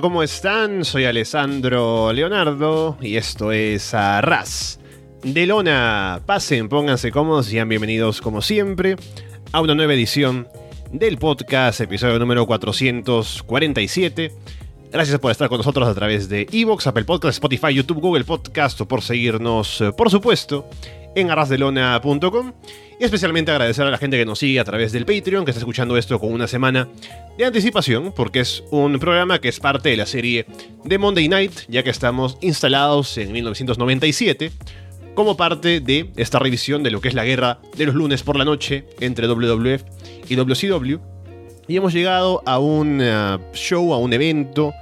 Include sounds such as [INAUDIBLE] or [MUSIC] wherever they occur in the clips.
¿cómo están? Soy Alessandro Leonardo y esto es Arras de Lona. Pasen, pónganse cómodos sean bienvenidos como siempre a una nueva edición del podcast, episodio número 447. Gracias por estar con nosotros a través de Evox, Apple Podcast, Spotify, YouTube, Google Podcast o por seguirnos, eh, por supuesto, en arrasdelona.com. Y especialmente agradecer a la gente que nos sigue a través del Patreon, que está escuchando esto con una semana de anticipación, porque es un programa que es parte de la serie de Monday Night, ya que estamos instalados en 1997 como parte de esta revisión de lo que es la guerra de los lunes por la noche entre WWF y WCW. Y hemos llegado a un uh, show, a un evento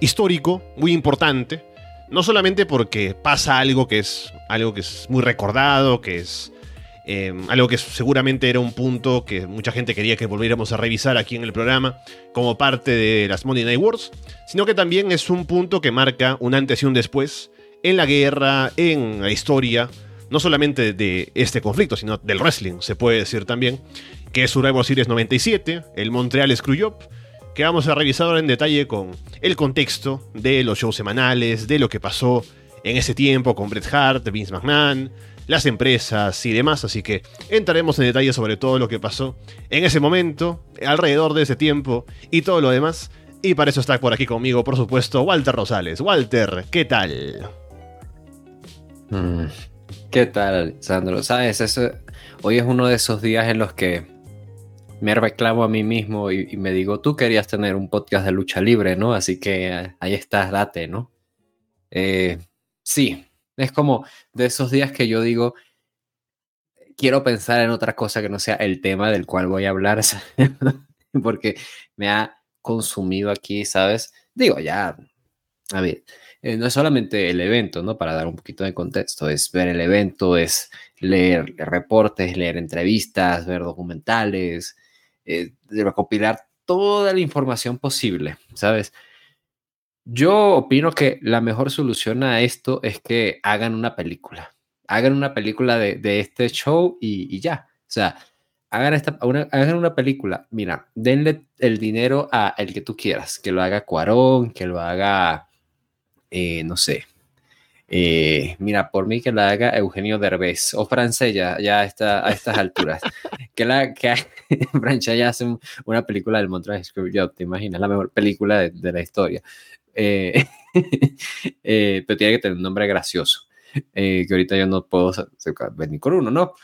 histórico muy importante, no solamente porque pasa algo que es algo que es muy recordado, que es eh, algo que seguramente era un punto que mucha gente quería que volviéramos a revisar aquí en el programa como parte de las Monday Night Wars, sino que también es un punto que marca un antes y un después en la guerra, en la historia, no solamente de este conflicto, sino del wrestling, se puede decir también, que es Survivor Series 97, el Montreal Screwjob, que vamos a revisar ahora en detalle con el contexto de los shows semanales, de lo que pasó en ese tiempo con Bret Hart, Vince McMahon, las empresas y demás, así que entraremos en detalle sobre todo lo que pasó en ese momento, alrededor de ese tiempo y todo lo demás. Y para eso está por aquí conmigo, por supuesto, Walter Rosales. Walter, ¿qué tal? Mm, ¿Qué tal, Sandro? Sabes, eso, hoy es uno de esos días en los que me reclamo a mí mismo y, me digo, tú querías tener un podcast de lucha libre, ¿no? Así que eh, ahí estás, date, ¿no? Eh, sí, es como de esos días que yo digo, quiero pensar en otra cosa que no sea el tema del cual voy a hablar, [LAUGHS] porque me ha consumido aquí, ¿sabes? Digo, ya, a ver, eh, no es solamente el evento, ¿no? Para dar un poquito de contexto, es ver el evento, es leer, reportes, leer entrevistas, ver documentales, eh, recopilar toda la información posible, ¿sabes? Yo opino que la mejor solución a esto es que hagan una película. Hagan una película de, este show y, ya. O sea, hagan, esta, una, hagan una película. Mira, denle el dinero a el que tú quieras. Que lo haga Cuarón, que lo haga, eh, no sé. Eh, mira, por mí que la haga Eugenio Derbez o Francella, ya está a estas alturas. que la que [LAUGHS] Francella hace una película del Montreal Yo te imaginas, la mejor película de la historia. Eh, [LAUGHS] eh, pero tiene que tener un nombre gracioso, eh, que ahorita yo no puedo venir con uno, ¿no?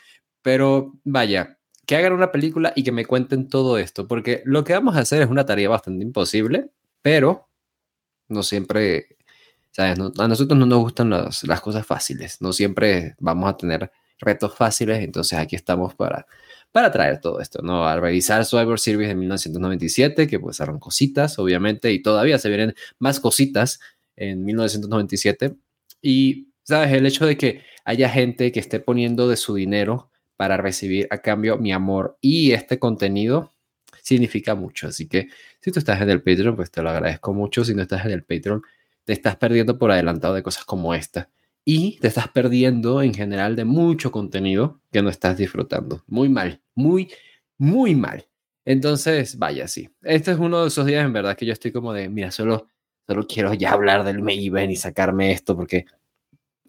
Pero vaya, que hagan una película y que me cuenten todo esto, porque lo que vamos a hacer es una tarea bastante imposible, pero no siempre, ¿sabes? a nosotros no nos gustan las, las cosas fáciles, no siempre vamos a tener retos fáciles, entonces aquí estamos para para traer todo esto, ¿no? A revisar Survivor Series de 1997, que pues eran cositas, obviamente, y todavía se vienen más cositas en 1997. Y, ¿sabes? El hecho de que haya gente que esté poniendo de su dinero para recibir a cambio mi amor y este contenido significa mucho. Así que si tú estás en el Patreon, pues te lo agradezco mucho. Si no estás en el Patreon, te estás perdiendo por adelantado de cosas como esta y te estás perdiendo en general de mucho contenido que no estás disfrutando. Muy mal, muy, muy mal. Entonces, vaya, sí. Este es uno de esos días en verdad que yo estoy como de, mira, solo, solo quiero ya hablar del Maven y sacarme esto porque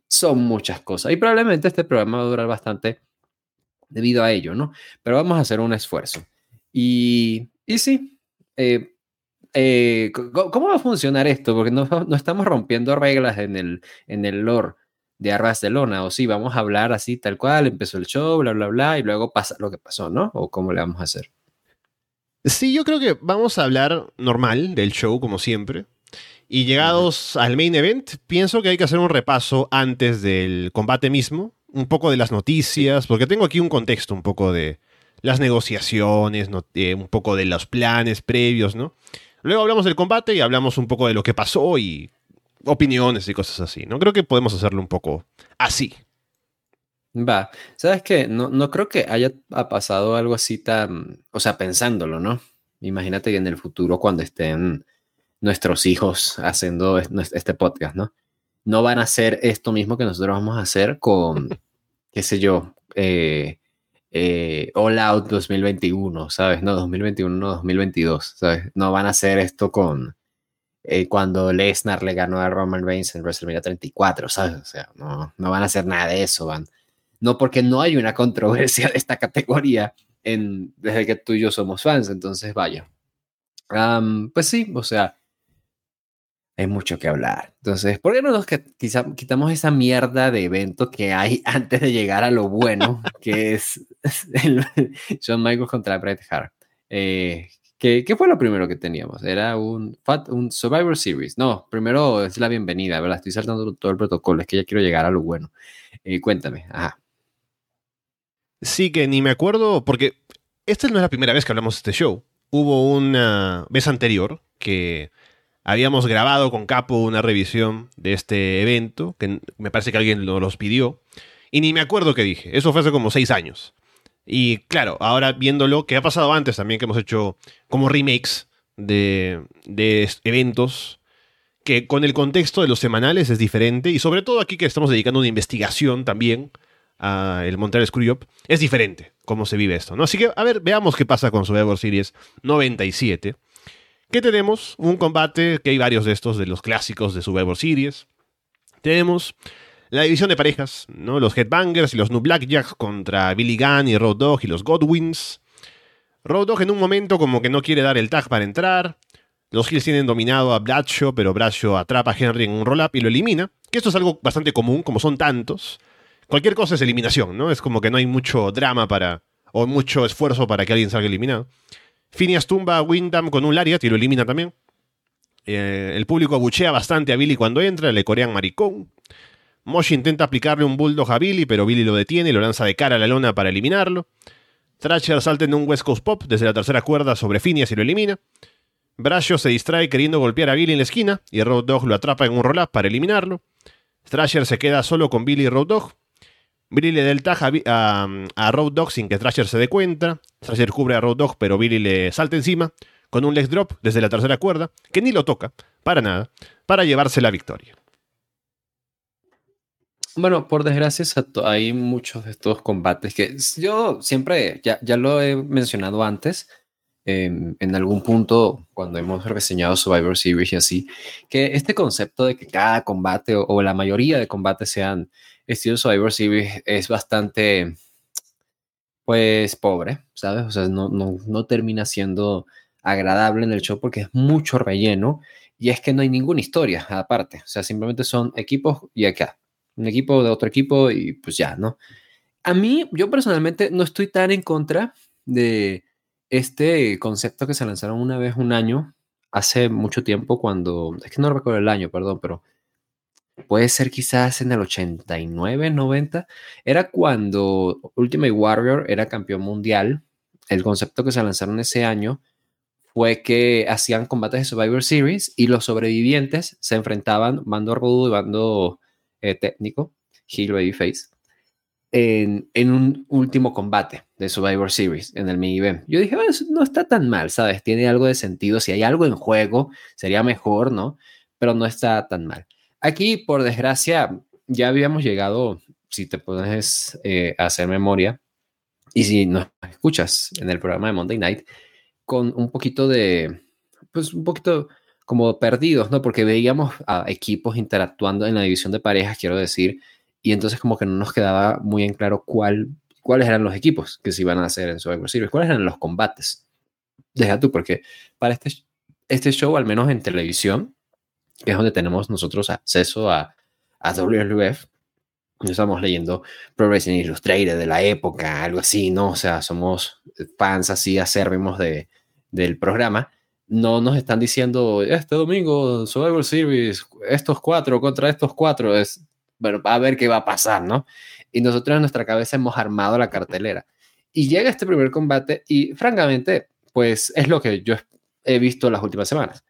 son muchas cosas. Y probablemente este programa va a durar bastante debido a ello, ¿no? Pero vamos a hacer un esfuerzo. Y, y sí, eh, eh, ¿cómo va a funcionar esto? Porque no, no, estamos rompiendo reglas en el, en el lore de Arras de Lona, o sí, vamos a hablar así tal cual, empezó el show, bla, bla, bla, y luego pasa lo que pasó, ¿no? ¿O cómo le vamos a hacer? Sí, yo creo que vamos a hablar normal del show, como siempre. Y llegados al main event, pienso que hay que hacer un repaso antes del combate mismo, un poco de las noticias, porque tengo aquí un contexto un poco de las negociaciones, eh, un poco de los planes previos, ¿no? Luego hablamos del combate y hablamos un poco de lo que pasó y opiniones y cosas así, ¿no? Creo que podemos hacerlo un poco así. Va, ¿sabes qué? No, no creo que haya pasado algo así tan, o sea, pensándolo, ¿no? Imagínate que en el futuro cuando estén nuestros hijos haciendo este podcast, ¿no? No van a hacer esto mismo que nosotros vamos a hacer con, qué sé yo, eh, eh, All Out 2021, ¿sabes? No, 2021, no, 2022, ¿sabes? No van a hacer esto con, eh, cuando Lesnar le ganó a Roman Reigns en WrestleMania 34, ¿sabes? O sea, no, no van a hacer nada de eso, van. No porque no hay una controversia de esta categoría en, desde que tú y yo somos fans, entonces vaya. pues sí, o sea, hay mucho que hablar. Entonces, ¿por qué no nos quizá, quitamos esa mierda de evento que hay [LAUGHS] antes de llegar a lo bueno, que es [LAUGHS] el Shawn Michaels contra Bret Hart? Eh, ¿Qué, fue lo primero que teníamos? Era un, un Survivor Series. No, primero es la bienvenida, ¿verdad? Estoy saltando todo el protocolo, es que ya quiero llegar a lo bueno. Eh, cuéntame, ajá. Sí, que ni me acuerdo, porque esta no es la primera vez que hablamos de este show. Hubo una vez anterior que habíamos grabado con Capo una revisión de este evento, que me parece que alguien nos los pidió, y ni me acuerdo qué dije. Eso fue hace como seis años. Y claro, ahora viéndolo, que ha pasado antes también, que hemos hecho como remakes de, eventos, que con el contexto de los semanales es diferente, y sobre todo aquí que estamos dedicando una investigación también a el Montreal Screwjob, es diferente cómo se vive esto, ¿no? Así que, a ver, veamos qué pasa con Survivor Series 97. ¿Qué tenemos? Un combate, que hay varios de estos, de los clásicos de Survivor Series. Tenemos la división de parejas, ¿no? Los Headbangers y los New Blackjacks contra Billy Gunn y Road Dogg y los Godwins. Road Dogg en un momento como que no quiere dar el tag para entrar. Los Hills tienen dominado a Bradshaw, pero Bradshaw atrapa a Henry en un roll-up y lo elimina. Que esto es algo bastante común, como son tantos. Cualquier cosa es eliminación, ¿no? Es como que no hay mucho drama para. o mucho esfuerzo para que alguien salga eliminado. Phineas tumba a Windham con un lariat y lo elimina también. Eh, el público abuchea bastante a Billy cuando entra, le corean maricón. Moshi intenta aplicarle un bulldog a Billy, pero Billy lo detiene y lo lanza de cara a la lona para eliminarlo. Thrasher salta en un West Coast Pop desde la tercera cuerda sobre Phineas y lo elimina. Brasio se distrae queriendo golpear a Billy en la esquina y Road Dog lo atrapa en un roll-up para eliminarlo. Thrasher se queda solo con Billy y Road Dog. Billy le da a, Road Dog sin que Thrasher se dé cuenta. Thrasher cubre a Road Dog, pero Billy le salta encima con un leg drop desde la tercera cuerda, que ni lo toca, para nada, para llevarse la victoria. Bueno, por desgracia hay muchos de estos combates que yo siempre, ya, ya lo he mencionado antes, em, en algún punto cuando hemos reseñado Survivor Series y así, que este concepto de que cada combate o, la mayoría de combates sean estilo Survivor Series es bastante, pues, pobre, ¿sabes? O sea, no, no, no termina siendo agradable en el show porque es mucho relleno y es que no hay ninguna historia aparte, o sea, simplemente son equipos y acá un equipo de otro equipo y pues ya, ¿no? A mí, yo personalmente no estoy tan en contra de este concepto que se lanzaron una vez un año, hace mucho tiempo, cuando, es que no recuerdo el año, perdón, pero puede ser quizás en el 89, 90, era cuando Ultimate Warrior era campeón mundial. El concepto que se lanzaron ese año fue que hacían combates de Survivor Series y los sobrevivientes se enfrentaban bando rudo y bando eh, técnico, Heel Babyface, en, en un último combate de Survivor Series en el mini event. Yo dije, no está tan mal, ¿sabes? Tiene algo de sentido. Si hay algo en juego, sería mejor, ¿no? Pero no está tan mal. Aquí, por desgracia, ya habíamos llegado, si te puedes eh, hacer memoria, y si nos escuchas en el programa de Monday Night, con un poquito de, pues un poquito como perdidos, ¿no? Porque veíamos a equipos interactuando en la división de parejas, quiero decir, y entonces como que no nos quedaba muy en claro cuál, cuáles eran los equipos que se iban a hacer en Survivor Series, cuáles eran los combates. Deja tú, porque para este, este show, al menos en televisión, que es donde tenemos nosotros acceso a, a WWF, estamos leyendo Pro Wrestling Illustrated de la época, algo así, ¿no? O sea, somos fans así acérrimos de, del programa no nos están diciendo este domingo Survivor Series, estos cuatro contra estos cuatro, es, bueno, a ver qué va a pasar, ¿no? Y nosotros en nuestra cabeza hemos armado la cartelera. Y llega este primer combate y francamente, pues es lo que yo he visto las últimas semanas.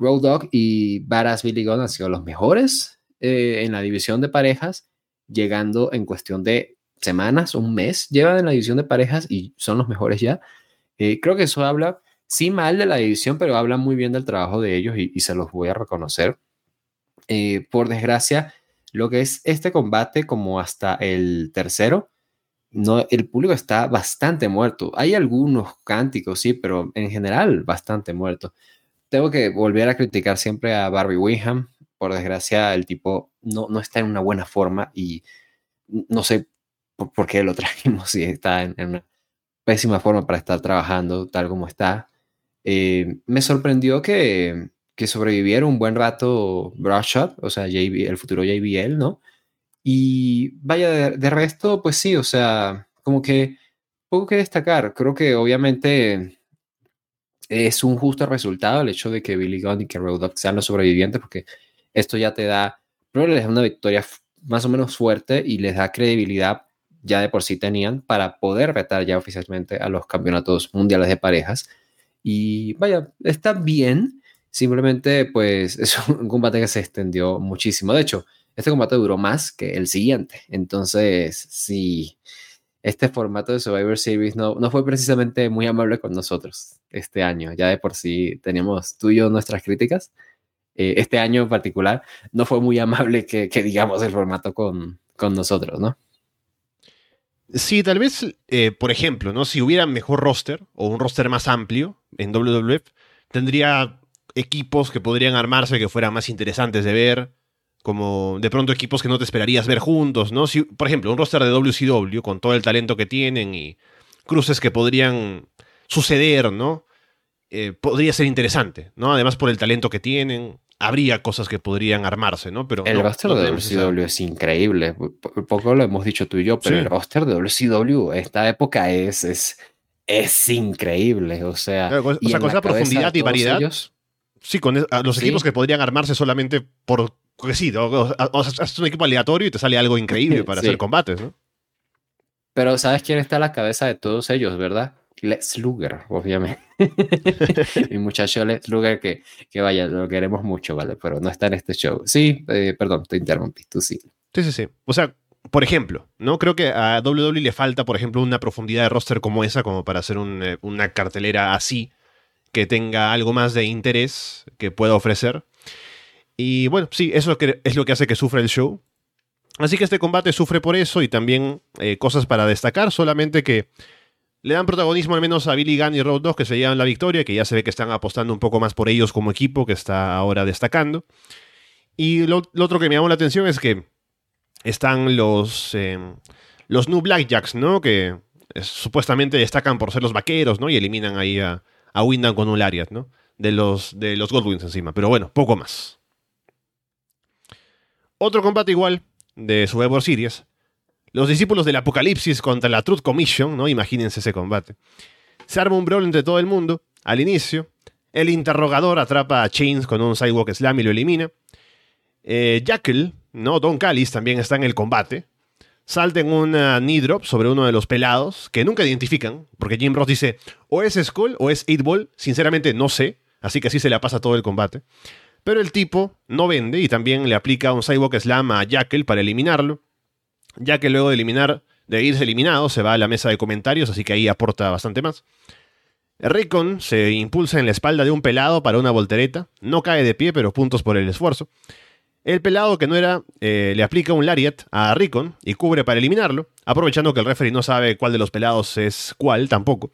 Road Dog y Badass Billy Gunn han sido los mejores eh, en la división de parejas, llegando en cuestión de semanas, un mes, llevan en la división de parejas y son los mejores ya. Eh, creo que eso habla sí mal de la división, pero habla muy bien del trabajo de ellos y, se los voy a reconocer. Eh, por desgracia, lo que es este combate, como hasta el tercero, no, el público está bastante muerto. Hay algunos cánticos, sí, pero en general bastante muerto. Tengo que volver a criticar siempre a Barbie Winham. Por desgracia, el tipo no, no está en una buena forma y no sé por, qué lo [LAUGHS] trajimos si está en, una pésima forma para estar trabajando tal como está. Eh, me sorprendió que, que sobreviviera un buen rato Brushot, o sea, el futuro JBL, ¿no? Y vaya, de, de, resto, pues sí, o sea, como que poco que destacar. Creo que obviamente es un justo resultado el hecho de que Billy Gunn y que Road sean los sobrevivientes, porque esto ya te da, primero les da una victoria más o menos fuerte y les da credibilidad ya de por sí tenían para poder retar ya oficialmente a los campeonatos mundiales de parejas. Y vaya, está bien, simplemente pues [LAUGHS] es un combate que se extendió muchísimo. De hecho, este combate duró más que el siguiente. Entonces, sí, este formato de Survivor Series no, no fue precisamente muy amable con nosotros este año. Ya de por sí teníamos tú y yo nuestras críticas. Eh, este año en particular no fue muy amable que, digamos el formato con, con, nosotros, ¿no? Sí, tal vez, eh, por ejemplo, ¿no? Si hubiera mejor roster o un roster más amplio en WWF, tendría equipos que podrían armarse que fueran más interesantes de ver como de pronto equipos que no te esperarías ver juntos, ¿no? Si, por ejemplo, un roster de WCW con todo el talento que tienen y cruces que podrían suceder, ¿no? Eh, podría ser interesante, ¿no? Además por el talento que tienen, habría cosas que podrían armarse, ¿no? Pero el roster de WCW es increíble. Poco lo hemos dicho tú y yo, pero el roster de WCW esta época es, es, es increíble. O sea, o sea con esa profundidad y variedad. Sí, con los equipos que podrían armarse solamente por porque sí, o, haces un equipo aleatorio y te sale algo increíble [LAUGHS] para hacer combates, ¿no? Pero ¿sabes quién está a la cabeza de todos ellos, verdad? Lex Luger, obviamente. [LAUGHS] Mi muchacho Lex Luger, que, que vaya, lo queremos mucho, ¿vale? Pero no está en este show. Sí, eh, perdón, te interrumpí, tú sí. Sí, sí, sí. O sea, por ejemplo, ¿no? Creo que a WWE le falta, por ejemplo, una profundidad de roster como esa, como para hacer eh, una cartelera así, que tenga algo más de interés que pueda ofrecer. Y bueno, sí, eso es lo que hace que sufra el show. Así que este combate sufre por eso y también eh, cosas para destacar, solamente que le dan protagonismo al menos a Billy Gunn y Road Dogg que se llevan la victoria, que ya se ve que están apostando un poco más por ellos como equipo, que está ahora destacando. Y lo, otro que me llamó la atención es que están los, eh, los New Blackjacks, ¿no? Que supuestamente destacan por ser los vaqueros, ¿no? Y eliminan ahí a, a Windham con un Lariat, ¿no? De los, de los Godwins encima. Pero bueno, poco más. Otro combate igual de Survivor Series. Los discípulos del Apocalipsis contra la Truth Commission, ¿no? Imagínense ese combate. Se arma un brawl entre todo el mundo. Al inicio, el interrogador atrapa a Chains con un Sidewalk Slam y lo elimina. Eh, Jackal, ¿no? Don Callis también está en el combate. Salta en una knee drop sobre uno de los pelados, que nunca identifican, porque Jim Ross dice, o es Skull o es 8 Ball. Sinceramente, no sé. Así que así se le pasa todo el combate. Pero el tipo no vende y también le aplica un Cyborg Slam a Jackal para eliminarlo. Que luego de eliminar, de irse eliminado, se va a la mesa de comentarios, así que ahí aporta bastante más. Rickon se impulsa en la espalda de un pelado para una voltereta. No cae de pie, pero puntos por el esfuerzo. El pelado que no era, eh, le aplica un lariat a Rickon y cubre para eliminarlo, aprovechando que el referee no sabe cuál de los pelados es cuál tampoco.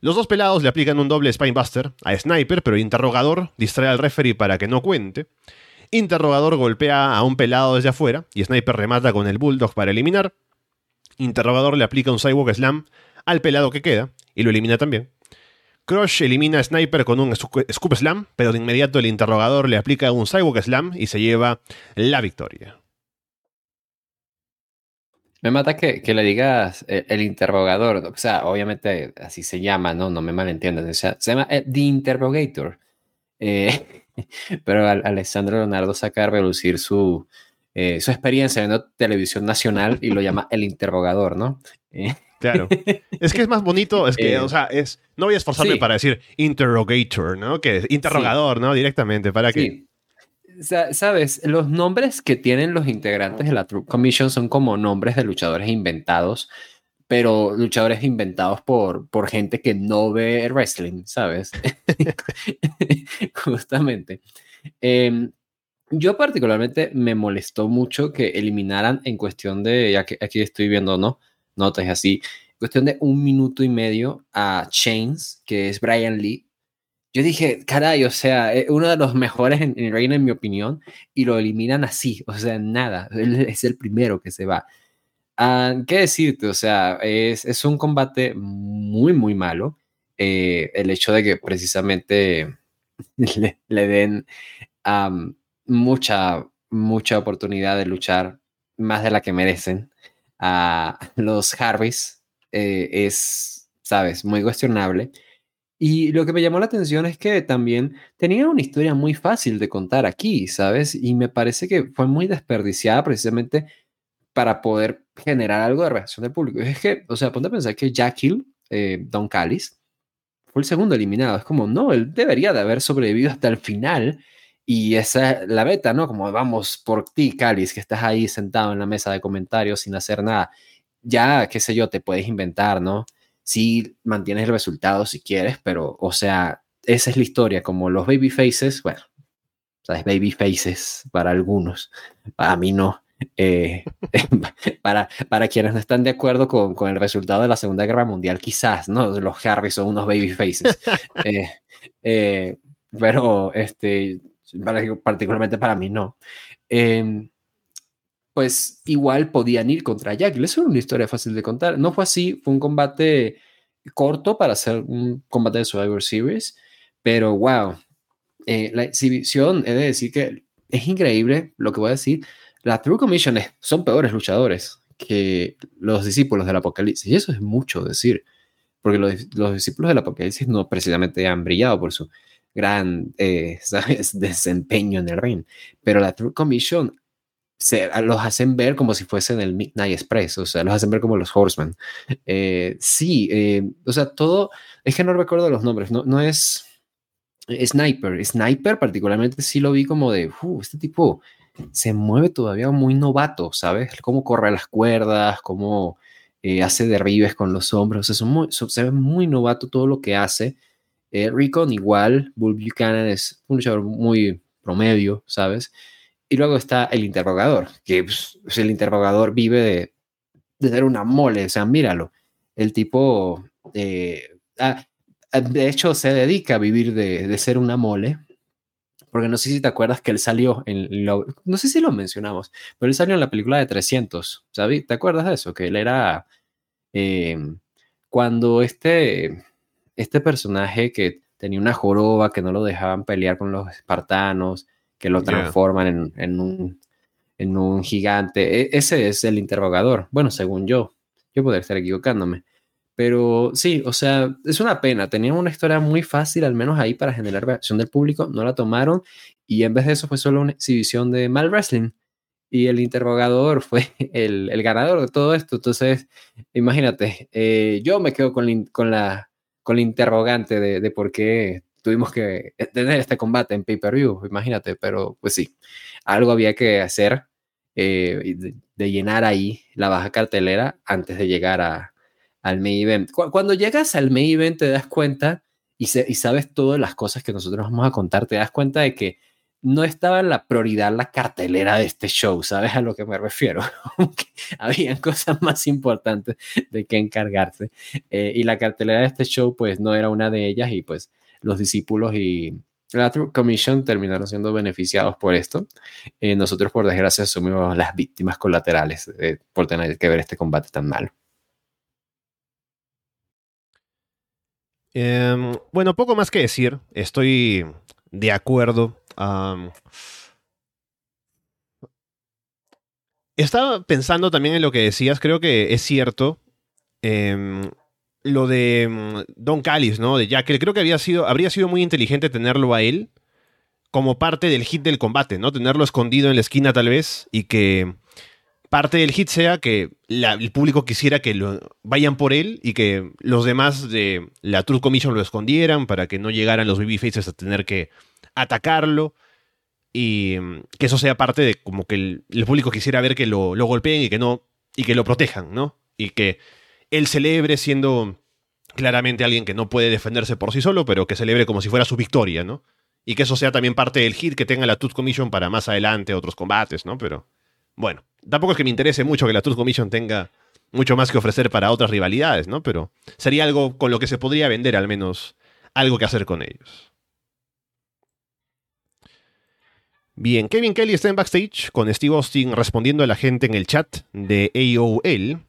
Los dos pelados le aplican un doble Spinebuster a Sniper, pero Interrogador distrae al referee para que no cuente. Interrogador golpea a un pelado desde afuera y Sniper remata con el Bulldog para eliminar. Interrogador le aplica un Sidewalk Slam al pelado que queda y lo elimina también. Crush elimina a Sniper con un Scoop Slam, pero de inmediato el interrogador le aplica un Sidewalk Slam y se lleva la victoria. Me mata que, le digas eh, el, interrogador, o sea, obviamente así se llama, ¿no? No me malentiendas, o sea, se llama eh, The Interrogator. Eh, [LAUGHS] pero Alessandro Leonardo saca a relucir su, su experiencia viendo televisión nacional y lo llama el interrogador, ¿no? Claro. Es que es más bonito, es que, o sea, es, no voy a esforzarme para decir interrogator, ¿no? Que interrogador, ¿no? Directamente, para que Sabes, los nombres que tienen los integrantes de la Truth Commission son como nombres de luchadores inventados, pero luchadores inventados por, por gente que no ve wrestling, ¿sabes? [LAUGHS] [LAUGHS] Justamente. Em, yo particularmente me molestó mucho que eliminaran en cuestión de, aquí estoy viendo, ¿no? Notas así, cuestión de un minuto y medio a Chains, que es Brian Lee, yo dije, caray, o sea, eh, uno de los mejores en, Reign, en mi opinión, y lo eliminan así, o sea, nada, él es el primero que se va. Ah, ¿Qué decirte? O sea, es, es, un combate muy, muy malo. Eh, el hecho de que precisamente [LAUGHS] le, den mucha, mucha oportunidad de luchar más de la que merecen a los Harveys eh, es, sabes, muy cuestionable. Y lo que me llamó la atención es que también tenían una historia muy fácil de contar aquí, ¿sabes? Y me parece que fue muy desperdiciada precisamente para poder generar algo de reacción del público. Es que, o sea, ponte a pensar que Jack Hill, eh, Don Callis, fue el segundo eliminado. Es como, no, él debería de haber sobrevivido hasta el final. Y esa es la beta, ¿no? Como vamos por ti, Callis, que estás ahí sentado en la mesa de comentarios sin hacer nada. Ya, qué sé yo, te puedes inventar, ¿no? Si mantienes el resultado si quieres, pero, o sea, esa es la historia. Como los baby faces, bueno, sabes, baby faces para algunos, para mí no. Eh, [LAUGHS] para, para quienes no están de acuerdo con, con, el resultado de la Segunda Guerra Mundial, quizás, ¿no? Los Harry son unos baby faces. [LAUGHS] eh, eh, pero, este, particularmente para mí, no. Eh, pues igual podían ir contra Jack. Eso era una historia fácil de contar. No fue así, fue un combate corto para hacer un combate de Survivor Series, pero wow, eh, la exhibición, he de decir que es increíble lo que voy a decir la True Commission son peores luchadores que los discípulos del Apocalipsis. Y eso es mucho decir, porque los, los discípulos del Apocalipsis no precisamente han brillado por su gran eh, [LAUGHS] ¿sabes? desempeño en el ring. Pero la True Commission se, los hacen ver como si fuesen el Midnight Express, o sea, los hacen ver como los Horsemen. Eh, sí, eh, o sea, todo, es que no recuerdo los nombres, no, no es Sniper. Sniper particularmente sí lo vi como de, uh, este tipo se mueve todavía muy novato, ¿sabes? Cómo corre las cuerdas, cómo eh, hace derribes con los hombros, o sea, muy, se ve muy novato todo lo que hace. Eh, Recon igual, Bull Buchanan es un luchador muy promedio, ¿sabes? Y luego está el interrogador, que pues, el interrogador vive de, de, una mole, o sea, míralo, el tipo, eh, ah, de hecho, se dedica a vivir de, de ser una mole, porque no sé si te acuerdas que él salió en lo, no sé si lo mencionamos, pero él salió en la película de 300, ¿sabes? ¿Te acuerdas de eso? Que él era eh, cuando este, este personaje que tenía una joroba, que no lo dejaban pelear con los espartanos, que lo transforman yeah. en, en, un, en un gigante, e ese es el interrogador, bueno, según yo, yo podría estar equivocándome. Pero sí, o sea, es una pena. Tenían una historia muy fácil, al menos ahí, para generar reacción del público. No la tomaron y en vez de eso fue solo una exhibición de mal wrestling. Y el interrogador [LAUGHS] fue el, el ganador de todo esto. Entonces, imagínate, eh, yo me quedo con la, con la, con interrogante de, por qué tuvimos que tener este combate en pay-per-view, imagínate, pero pues sí, algo había que hacer eh, de, de, llenar ahí la baja cartelera antes de llegar a, al main event. Cuando llegas al main event te das cuenta y, se, y, sabes todas las cosas que nosotros vamos a contar, te das cuenta de que no estaba en la prioridad la cartelera de este show, ¿sabes a lo que me refiero? [LAUGHS] Habían cosas más importantes de que encargarse. Eh, y la cartelera de este show pues no era una de ellas y pues los discípulos y la Commission terminaron siendo beneficiados por esto. Eh, nosotros por desgracia asumimos las víctimas colaterales eh, por tener que ver este combate tan malo. Eh, bueno, poco más que decir. Estoy de acuerdo. Estaba pensando también en lo que decías. Creo que es cierto. Eh, lo de um, Don Callis, ¿no? De Jack. Creo que había sido, habría sido muy inteligente tenerlo a él como parte del hit del combate, ¿no? Tenerlo escondido en la esquina tal vez y que parte del hit sea que el público quisiera que lo, vayan por él y que los demás de la Truth Commission lo escondieran para que no llegaran los babyfaces a tener que atacarlo y mm, que eso sea parte de como que el, público quisiera ver que lo, lo, golpeen y que no y que lo protejan, ¿no? Y que él celebre siendo claramente alguien que no puede defenderse por sí solo, pero que celebre como si fuera su victoria, ¿no? Y que eso sea también parte del hit que tenga la Truth Commission para más adelante otros combates, ¿no? Pero bueno, tampoco es que me interese mucho que la Truth Commission tenga mucho más que ofrecer para otras rivalidades, ¿no? Pero sería algo con lo que se podría vender al menos algo que hacer con ellos. Bien, Kevin Kelly está en backstage con Steve Austin respondiendo a la gente en el chat de AOL.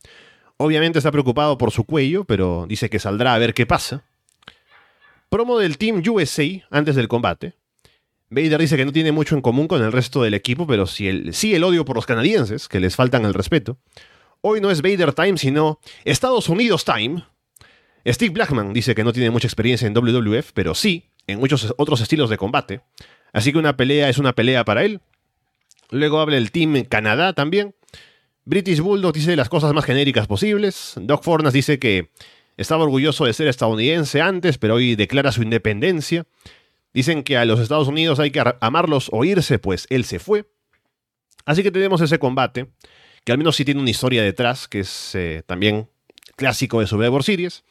Obviamente está preocupado por su cuello, pero dice que saldrá a ver qué pasa. Promo del Team USA antes del combate. Vader dice que no tiene mucho en común con el resto del equipo, pero sí el, odio por los canadienses, que les faltan el respeto. Hoy no es Vader Time, sino Estados Unidos Time. Steve Blackman dice que no tiene mucha experiencia en WWF, pero sí en muchos otros estilos de combate. Así que una pelea es una pelea para él. Luego habla el Team Canadá también. British Bulldog dice las cosas más genéricas posibles. Doc Fornas dice que estaba orgulloso de ser estadounidense antes, pero hoy declara su independencia. Dicen que a los Estados Unidos hay que amarlos o irse, pues él se fue. Así que tenemos ese combate, que al menos sí tiene una historia detrás, que es eh, también clásico de Survivor Series.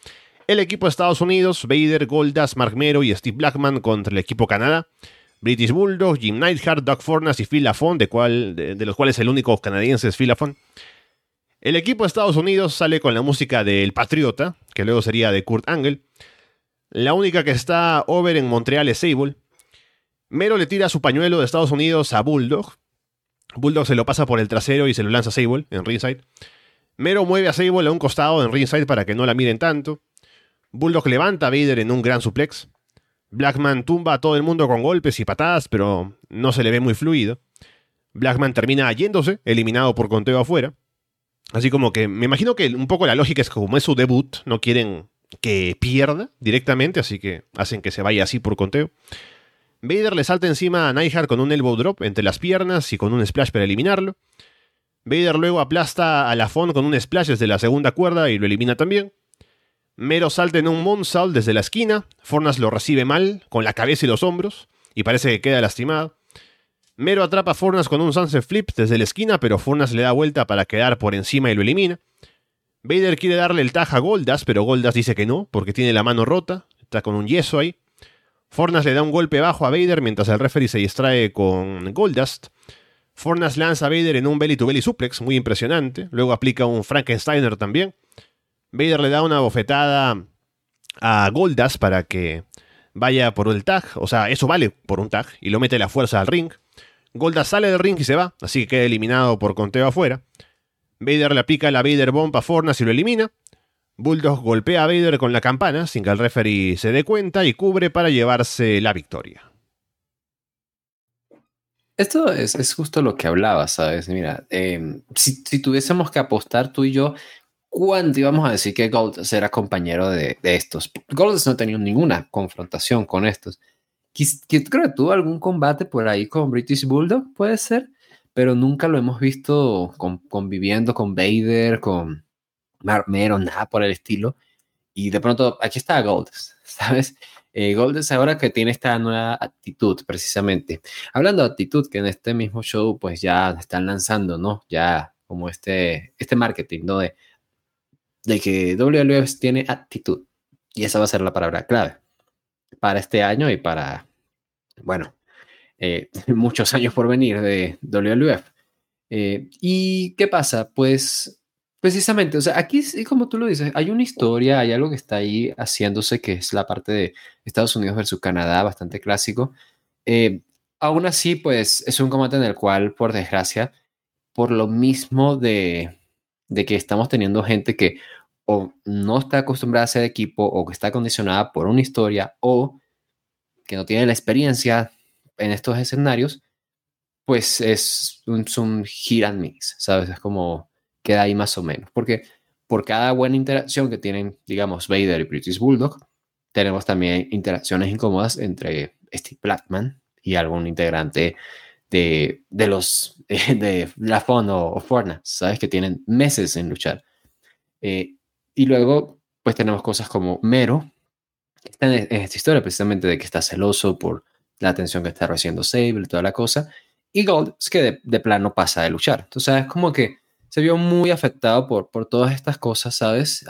El equipo de Estados Unidos, Vader, Goldas, Mark Mero y Steve Blackman contra el equipo Canadá. British Bulldog, Jim Neidhart, Doug Fornas y Phil Lafon, de, de, los cuales el único canadiense es Phil Lafon. El equipo de Estados Unidos sale con la música del Patriota, que luego sería de Kurt Angle. La única que está over en Montreal es Sable. Mero le tira su pañuelo de Estados Unidos a Bulldog. Bulldog se lo pasa por el trasero y se lo lanza a Sable en ringside. Mero mueve a Sable a un costado en ringside para que no la miren tanto. Bulldog levanta a Vader en un gran suplex. Blackman tumba a todo el mundo con golpes y patadas, pero no se le ve muy fluido. Blackman termina yéndose, eliminado por conteo afuera. Así como que me imagino que un poco la lógica es que como es su debut, no quieren que pierda directamente, así que hacen que se vaya así por conteo. Vader le salta encima a Neidhart con un elbow drop entre las piernas y con un splash para eliminarlo. Vader luego aplasta a Lafon con un splash desde la segunda cuerda y lo elimina también. Mero salta en un moonsault desde la esquina. Fornas lo recibe mal, con la cabeza y los hombros, y parece que queda lastimado. Mero atrapa a Fornas con un sunset flip desde la esquina, pero Fornas le da vuelta para quedar por encima y lo elimina. Vader quiere darle el taja a Goldas, pero Goldas dice que no, porque tiene la mano rota, está con un yeso ahí. Fornas le da un golpe bajo a Vader mientras el referee se distrae con Goldust. Fornas lanza a Vader en un belly to belly suplex, muy impresionante. Luego aplica un Frankensteiner también. Vader le da una bofetada a Goldust para que vaya por el tag, o sea, eso vale por un tag, y lo mete la fuerza al ring. Golda sale del ring y se va, así que queda eliminado por conteo afuera. Vader le aplica la Vader Bomb a Fornas y lo elimina. Bulldog golpea a Vader con la campana sin que el referee se dé cuenta y cubre para llevarse la victoria. Esto es, justo lo que hablaba, ¿sabes? Mira, em, si, tuviésemos que apostar tú y yo, ¿cuándo íbamos a decir que Goldust era compañero de, de estos? Goldust no tenía ninguna confrontación con estos creo que tuvo algún combate por ahí con British Bulldog, puede ser, pero nunca lo hemos visto conviviendo con Vader, con Marmero, nada por el estilo. Y de pronto, aquí está Goldust, [LAUGHS] ¿sabes? Eh, Goldust ahora que tiene esta nueva actitud, precisamente. Hablando de actitud, que en este mismo show, pues ya están lanzando, ¿no? Ya como este, este marketing, ¿no? De, de que WWF tiene actitud. Y esa va a ser la palabra clave para este año y para, bueno, eh, [LAUGHS] muchos años por venir de WWF. Eh, ¿Y qué pasa? Pues precisamente, o sea, aquí, como tú lo dices, hay una historia, hay algo que está ahí haciéndose, que es la parte de Estados Unidos versus Canadá, bastante clásico. Eh, aún así, pues es un combate en el cual, por desgracia, por lo mismo de, de que estamos teniendo gente que o no está acostumbrada a ser equipo o que está condicionada por una historia o que no tiene la experiencia en estos escenarios, pues es un, and mix, ¿sabes? Es como queda ahí más o menos. Porque por cada buena interacción que tienen, digamos, Vader y British Bulldog, tenemos también interacciones incómodas entre Steve Blackman y algún integrante de, de los [LAUGHS] de Lafon o, o Forna, ¿sabes? Que tienen meses en luchar. Eh, y luego, pues tenemos cosas como Mero, en, esta historia precisamente de que está celoso por la atención que está recibiendo Sable toda la cosa. Y Gold es que de, plano pasa de luchar. Entonces es como que se vio muy afectado por, por todas estas cosas, ¿sabes?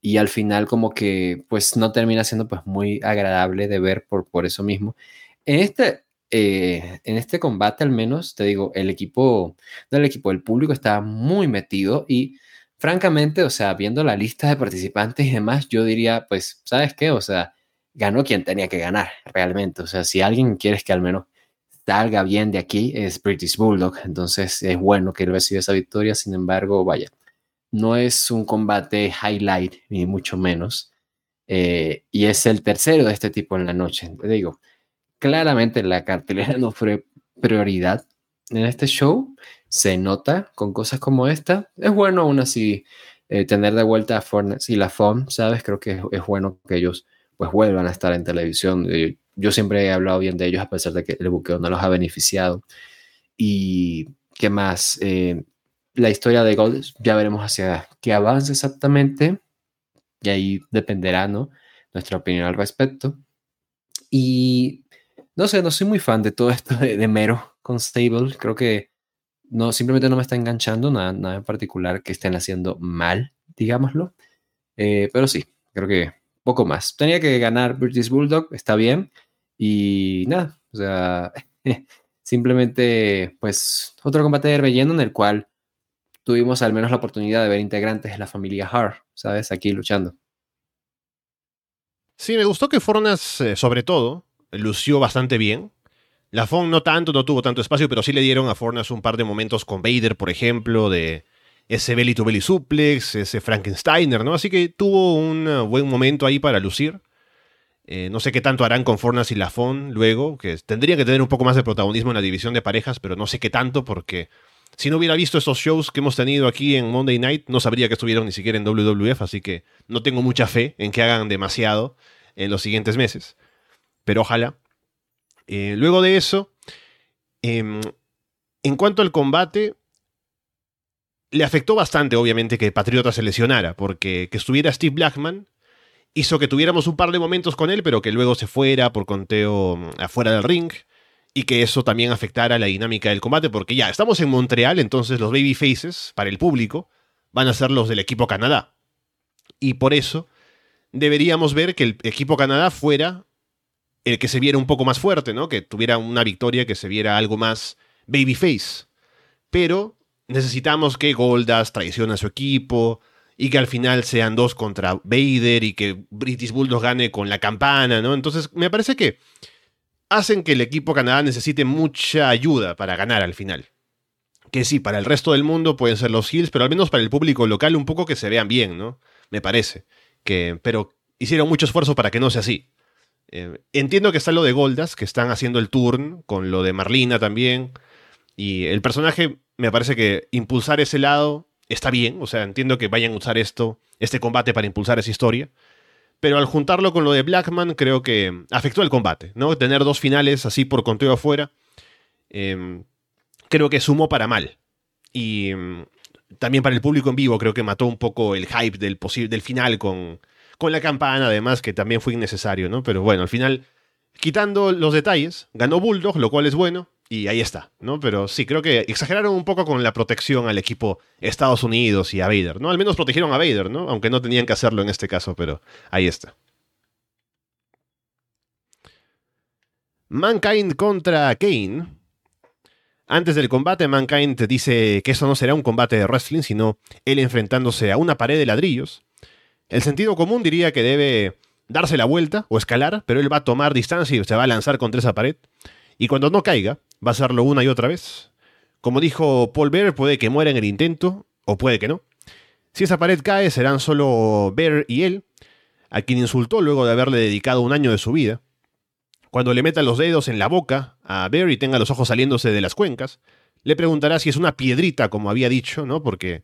y al final como que pues no termina siendo pues muy agradable de ver por, por eso mismo. En este, eh, en este combate al menos, te digo, el equipo, no el equipo, el público estaba muy metido y francamente, o sea, viendo la lista de participantes y demás, yo diría, pues, ¿sabes qué? O sea, ganó quien tenía que ganar, realmente. O sea, si alguien quieres que al menos salga bien de aquí es British Bulldog, entonces es bueno que él reciba esa victoria, sin embargo, vaya, no es un combate highlight, ni mucho menos, eh, y es el tercero de este tipo en la noche. Te digo, claramente la cartelera [LAUGHS] no fue prioridad en este show, se nota con cosas como esta, es bueno aún así eh, tener de vuelta a Fortnite y la FOM, ¿sabes? Creo que es, bueno que ellos pues vuelvan a estar en televisión. Eh, yo siempre he hablado bien de ellos a pesar de que el buqueo no los ha beneficiado. Y qué más, eh, la historia de Gold, ya veremos hacia qué avance exactamente. Y ahí dependerá, ¿no? Nuestra opinión al respecto. Y no sé, no soy muy fan de todo esto de, Mero con Stable. Creo que no, simplemente no me está enganchando, nada, nada en particular que estén haciendo mal, digámoslo. Eh, pero sí, creo que poco más. Tenía que ganar British Bulldog, está bien. Y nada, o sea, [LAUGHS] simplemente, pues, otro combate de relleno en el cual tuvimos al menos la oportunidad de ver integrantes de la familia Hart, ¿sabes? Aquí luchando. Sí, me gustó que Fornas, eh, sobre todo, lució bastante bien. La Fong no tanto, no tuvo tanto espacio, pero sí le dieron a Fornas un par de momentos con Vader, por ejemplo, de ese belly to belly suplex, ese Frankensteiner, ¿no? Así que tuvo un uh, buen momento ahí para lucir. Eh, no sé qué tanto harán con Fornas y Lafon luego, que tendría que tener un poco más de protagonismo en la división de parejas, pero no sé qué tanto porque si no hubiera visto estos shows que hemos tenido aquí en Monday Night, no sabría que estuvieron ni siquiera en WWF, así que no tengo mucha fe en que hagan demasiado en los siguientes meses. Pero ojalá. Eh, luego de eso, em, en cuanto al combate, le afectó bastante, obviamente, que Patriota se lesionara, porque que estuviera Steve Blackman hizo que tuviéramos un par de momentos con él, pero que luego se fuera por conteo mm, afuera del ring, y que eso también afectara la dinámica del combate, porque ya estamos en Montreal, entonces los baby faces, para el público, van a ser los del equipo Canadá. Y por eso deberíamos ver que el equipo Canadá fuera el que se viera un poco más fuerte, ¿no? Que tuviera una victoria que se viera algo más babyface. Pero necesitamos que Goldas traicione a su equipo y que al final sean dos contra Vader y que British Bulldog gane con la campana, ¿no? Entonces, me parece que hacen que el equipo Canadá necesite mucha ayuda para ganar al final. Que sí, para el resto del mundo pueden ser los Hills, pero al menos para el público local un poco que se vean bien, ¿no? Me parece. Que, pero hicieron mucho esfuerzo para que no sea así. Eh, entiendo que está lo de Goldas, que están haciendo el turn, con lo de Marlina también. Y el personaje me parece que impulsar ese lado está bien. O sea, entiendo que vayan a usar esto, este combate para impulsar esa historia. Pero al juntarlo con lo de Blackman, creo que afectó el combate, ¿no? Tener dos finales así por conteo afuera, em, creo que sumó para mal. Y em, también para el público en vivo, creo que mató un poco el hype del, del final con, con la campana, además, que también fue innecesario, ¿no? Pero bueno, al final, quitando los detalles, ganó Bulldog, lo cual es bueno, y ahí está, ¿no? Pero sí, creo que exageraron un poco con la protección al equipo Estados Unidos y a Vader, ¿no? Al menos protegieron a Vader, ¿no? Aunque no tenían que hacerlo en este caso, pero ahí está. Mankind contra Kane. Antes del combate, Mankind dice que eso no será un combate de wrestling, sino él enfrentándose a una pared de ladrillos. El sentido común diría que debe darse la vuelta o escalar, pero él va a tomar distancia y se va a lanzar contra esa pared. Y cuando no caiga, va a hacerlo una y otra vez. Como dijo Paul Bear, puede que muera en el intento, o puede que no. Si esa pared cae, serán solo Bear y él, a quien insultó luego de haberle dedicado un año de su vida. Cuando le meta los dedos en la boca a Bear y tenga los ojos saliéndose de las cuencas, le preguntará si es una piedrita, como había dicho, ¿no? Porque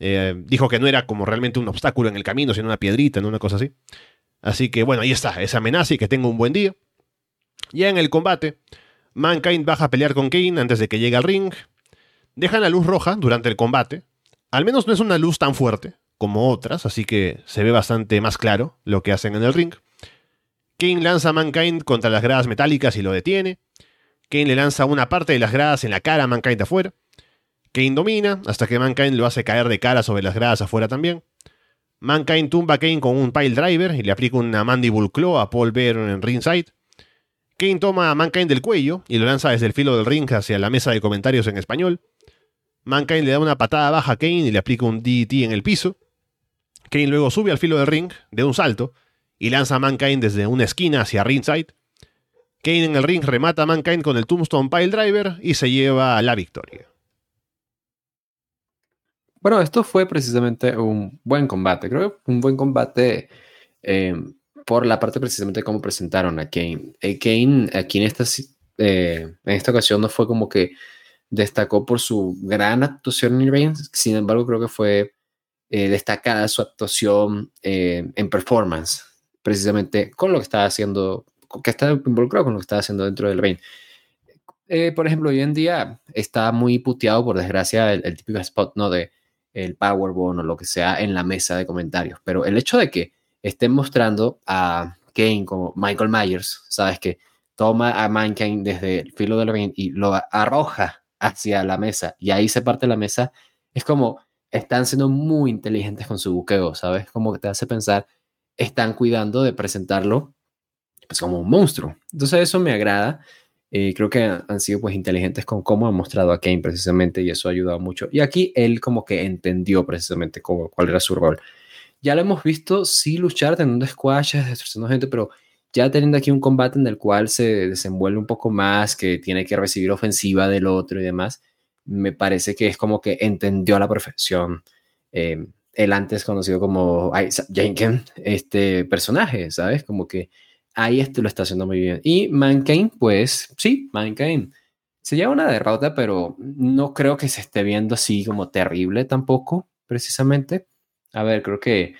eh, dijo que no era como realmente un obstáculo en el camino, sino una piedrita, ¿no? Una cosa así. Así que bueno, ahí está, esa amenaza y que tenga un buen día. Ya en el combate, Mankind baja a pelear con Kane antes de que llegue al ring. Dejan la luz roja durante el combate. Al menos no es una luz tan fuerte como otras, así que se ve bastante más claro lo que hacen en el ring. Kane lanza a Mankind contra las gradas metálicas y lo detiene. Kane le lanza una parte de las gradas en la cara a Mankind afuera. Kane domina hasta que Mankind lo hace caer de cara sobre las gradas afuera también. Mankind tumba a Kane con un pile driver y le aplica una mandible claw a Paul Bear en ringside. Kane toma a Mankind del cuello y lo lanza desde el filo del ring hacia la mesa de comentarios en español. Mankind le da una patada baja a Kane y le aplica un DDT en el piso. Kane luego sube al filo del ring de un salto y lanza a Mankind desde una esquina hacia ringside. Kane en el ring remata a Mankind con el Tombstone Pile Driver y se lleva la victoria. Bueno, esto fue precisamente un buen combate. Creo que un buen combate eh, por la parte precisamente de cómo presentaron a Kane. Eh, Kane aquí en esta, eh, en esta ocasión no fue como que destacó por su gran actuación en ring, sin embargo creo que fue destacada su actuación en performance, precisamente con lo que estaba haciendo, que está involucrado con lo que estaba haciendo dentro del ring. por ejemplo, hoy en día está muy puteado, por desgracia, el, el típico spot, ¿no? De el Powerbomb o lo que sea en la mesa de comentarios. Pero el hecho de que estén mostrando a Kane como Michael Myers, sabes que toma a Mankind desde el filo del ring y lo arroja hacia la mesa y ahí se parte la mesa, es como están siendo muy inteligentes con su buqueo, ¿sabes? Como que te hace pensar, están cuidando de presentarlo pues, como un monstruo. Entonces eso me agrada eh, creo que han sido pues inteligentes con cómo han mostrado a Kane precisamente y eso ha ayudado mucho. Y aquí él como que entendió precisamente cuál era su rol. Ya lo hemos visto sí luchar teniendo squashes, destrozando gente, pero ya teniendo aquí un combate en el cual se desenvuelve un poco más, que tiene que recibir ofensiva del otro y demás, me parece que es como que entendió a la perfección eh, el antes conocido como Jenkins, este personaje, ¿sabes? Como que ahí este lo está haciendo muy bien. Y Mankind, pues sí, Mankind se lleva una derrota, pero no creo que se esté viendo así como terrible tampoco, precisamente. A ver, creo que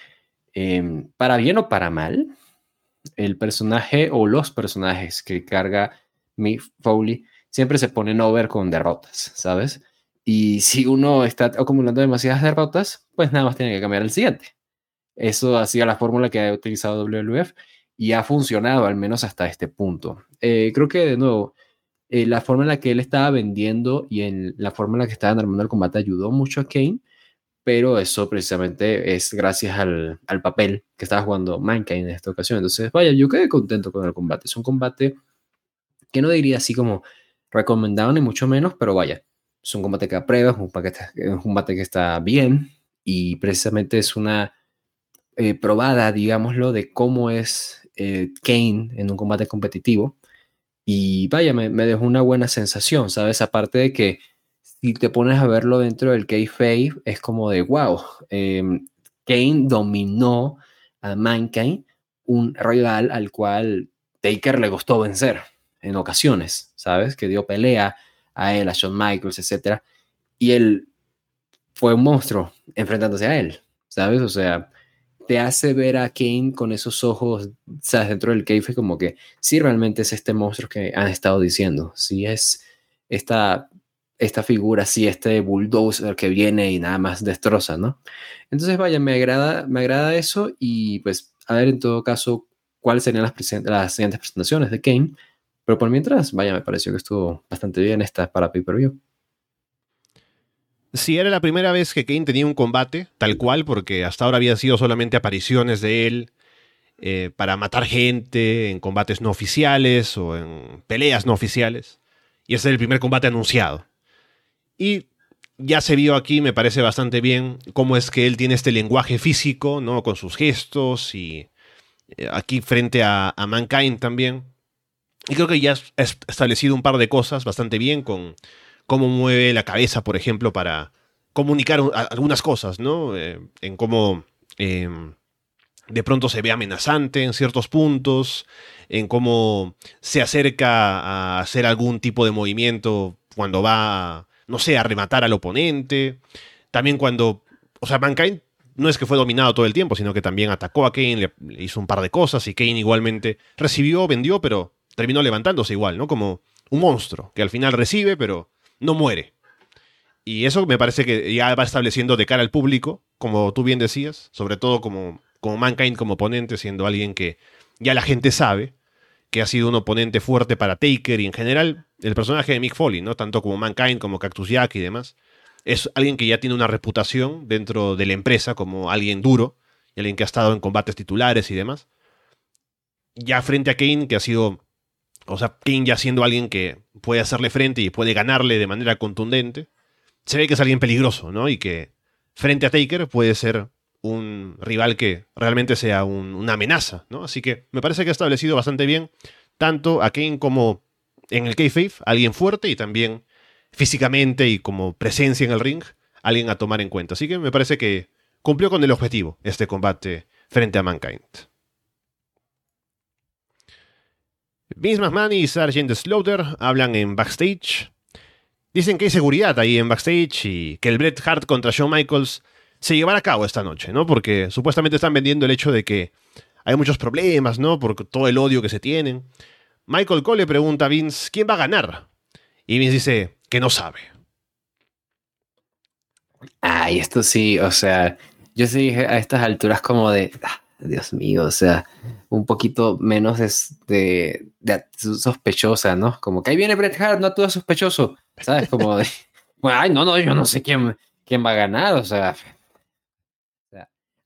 em, para bien o para mal, el personaje o los personajes que carga Mick Foley siempre se ponen over con derrotas, ¿sabes? Y si uno está acumulando demasiadas derrotas, pues nada más tiene que cambiar el siguiente. Eso ha sido la fórmula que ha utilizado WWF y ha funcionado al menos hasta este punto. Eh, creo que de nuevo, eh, la forma en la que él estaba vendiendo y en la forma en la que estaban armando el combate ayudó mucho a Kane, pero eso precisamente es gracias al, al papel que estaba jugando Mankind en esta ocasión. Entonces, vaya, yo quedé contento con el combate. Es un combate que no diría así como recomendado ni mucho menos, pero vaya, es un combate que aprueba, es un, combate que está bien y precisamente es una eh, probada, digámoslo, de cómo es eh, Kane en un combate competitivo. Y vaya, me, dejó una buena sensación, ¿sabes? Aparte de que si te pones a verlo dentro del kayfabe, es como de, wow, em, Kane dominó a Mankind, un rival al cual Taker le costó vencer en ocasiones, ¿sabes? Que dio pelea a él, a Shawn Michaels, etc. Y él fue un monstruo enfrentándose a él, ¿sabes? O sea, te hace ver a Kane con esos ojos, ¿sabes? Dentro del cave como que sí realmente es este monstruo que han estado diciendo, sí es esta, esta figura, sí este bulldozer que viene y nada más destroza, ¿no? Entonces, vaya, me agrada, me agrada eso y pues a ver en todo caso cuáles serían las, las siguientes presentaciones de Kane, pero por mientras, vaya, me pareció que estuvo bastante bien esta para pay-per-view si era la primera vez que Kane tenía un combate, tal cual, porque hasta ahora había sido solamente apariciones de él eh, para matar gente en combates no oficiales o en peleas no oficiales. Y ese es el primer combate anunciado. Y ya se vio aquí, me parece bastante bien, cómo es que él tiene este lenguaje físico, ¿no? Con sus gestos y eh, aquí frente a, a Mankind también. Y creo que ya ha establecido un par de cosas bastante bien con cómo mueve la cabeza, por ejemplo, para comunicar algunas cosas, ¿no? Eh, en cómo em, de pronto se ve amenazante en ciertos puntos, en cómo se acerca a hacer algún tipo de movimiento cuando va, no sé, a rematar al oponente. También cuando, o sea, Mankind no es que fue dominado todo el tiempo, sino que también atacó a Kane, le, le hizo un par de cosas y Kane igualmente recibió, vendió, pero terminó levantándose igual, ¿no? Como un monstruo que al final recibe, pero no muere. Y eso me parece que ya va estableciendo de cara al público, como tú bien decías, sobre todo como, como Mankind como oponente, siendo alguien que ya la gente sabe que ha sido un oponente fuerte para Taker y en general el personaje de Mick Foley, ¿no? Tanto como Mankind, como Cactus Jack y demás. Es alguien que ya tiene una reputación dentro de la empresa como alguien duro y alguien que ha estado en combates titulares y demás. Ya frente a Kane, que ha sido o sea, King ya siendo alguien que puede hacerle frente y puede ganarle de manera contundente, se ve que es alguien peligroso, ¿no? Y que frente a Taker puede ser un rival que realmente sea una amenaza, ¿no? Así que me parece que ha establecido bastante bien tanto a Kane como en el kayfabe, alguien fuerte y también físicamente y como presencia en el ring, alguien a tomar en cuenta. Así que me parece que cumplió con el objetivo este combate frente a Mankind. Vince McMahon y Sgt. Slaughter hablan en backstage. Dicen que hay seguridad ahí en backstage y que el Bret Hart contra Shawn Michaels se llevará a cabo esta noche, ¿no? Porque supuestamente están vendiendo el hecho de que hay muchos problemas, ¿no? Por todo el odio que se tienen. Michael Cole le pregunta a Vince quién va a ganar. Y Vince dice que no sabe. Ay, esto sí, o sea, yo sí dije a estas alturas como de, ah, Dios mío, o sea, un poquito menos de, de, sospechosa, ¿no? Como que ahí viene Bret Hart, no actúa sospechoso, ¿sabes? Como de, [LAUGHS] ay, no, no, yo no sé quién, quién va a ganar, o sea,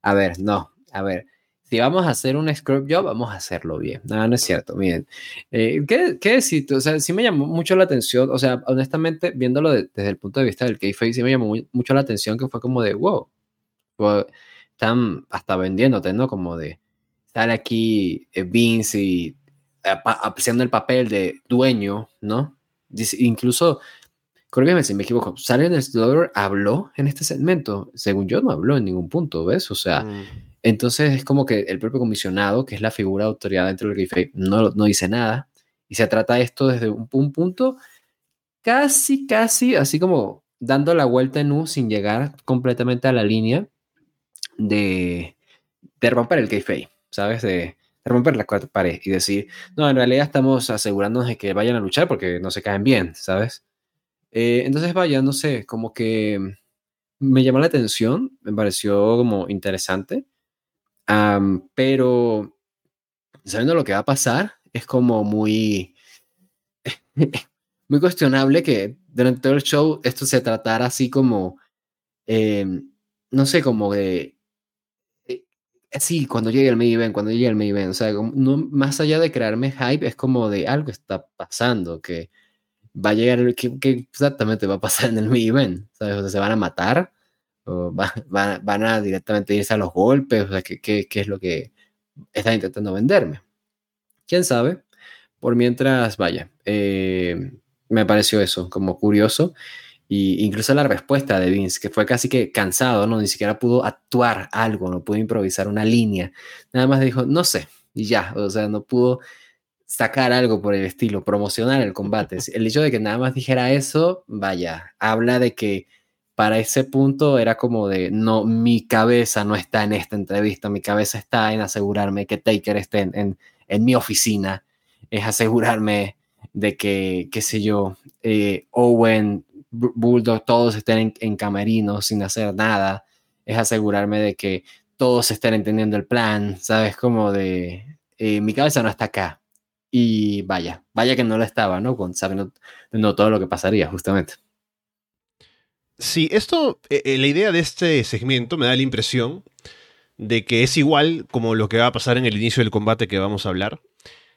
a ver, no, a ver, si vamos a hacer un scrub job, vamos a hacerlo bien. No, no es cierto, miren. Eh, ¿qué, ¿Qué decir? O sea, sí me llamó mucho la atención, o sea, honestamente, viéndolo desde el punto de vista del kayfabe, sí me llamó mucho la atención que fue como de, wow, están hasta vendiéndote, ¿no? Como de estar aquí eh, Vince y haciendo el papel de dueño, ¿no? incluso, corrígeme si me equivoco, Silent Slaughter habló en este segmento. Según yo, no habló en ningún punto, ¿ves? O sea, mm. entonces es como que el propio comisionado, que es la figura de autoridad dentro del kayfabe, no, no dice nada. Y se trata esto desde un, un punto casi, casi, así como dando la vuelta en U sin llegar completamente a la línea de, romper el kayfabe, ¿sabes? De, romper la cuarta pared y decir, no, en realidad estamos asegurándonos de que vayan a luchar porque no se caen bien, ¿sabes? Eh, entonces, vaya, no sé, como que me llamó la atención, me pareció como interesante, pero sabiendo lo que va a pasar, es como muy, [LAUGHS] muy cuestionable que durante todo el show esto se tratara así como, em, no sé, como de sí, cuando llegue el main event, cuando llegue el main event, o sea, no, más allá de crearme hype, es como de algo está pasando, que va a llegar, que, exactamente va a pasar en el main event, ¿sabes? O sea, se van a matar, o van a directamente irse a los golpes, o sea, ¿qué, qué, qué es lo que están intentando venderme? ¿Quién sabe? Por mientras, vaya, eh, me pareció eso, como curioso. Y incluso la respuesta de Vince, que fue casi que cansado, ¿no? Ni siquiera pudo actuar algo, no pudo improvisar una línea. Nada más dijo, no sé, y ya, o sea, no pudo sacar algo por el estilo, promocionar el combate. [LAUGHS] El hecho de que nada más dijera eso, vaya, habla de que para ese punto era como de, no, mi cabeza no está en esta entrevista, mi cabeza está en asegurarme que Taker esté en, en, en mi oficina, es asegurarme de que, qué sé yo, eh, Owen Bulldog todos estén en, camerinos sin hacer nada, es asegurarme de que todos estén entendiendo el plan, ¿sabes? Como de, eh, mi cabeza no está acá. Y vaya, vaya que no lo estaba, ¿no? Con, sabiendo no, todo lo que pasaría, justamente. Sí, esto, eh, eh, la idea de este segmento me da la impresión de que es igual como lo que va a pasar en el inicio del combate que vamos a hablar,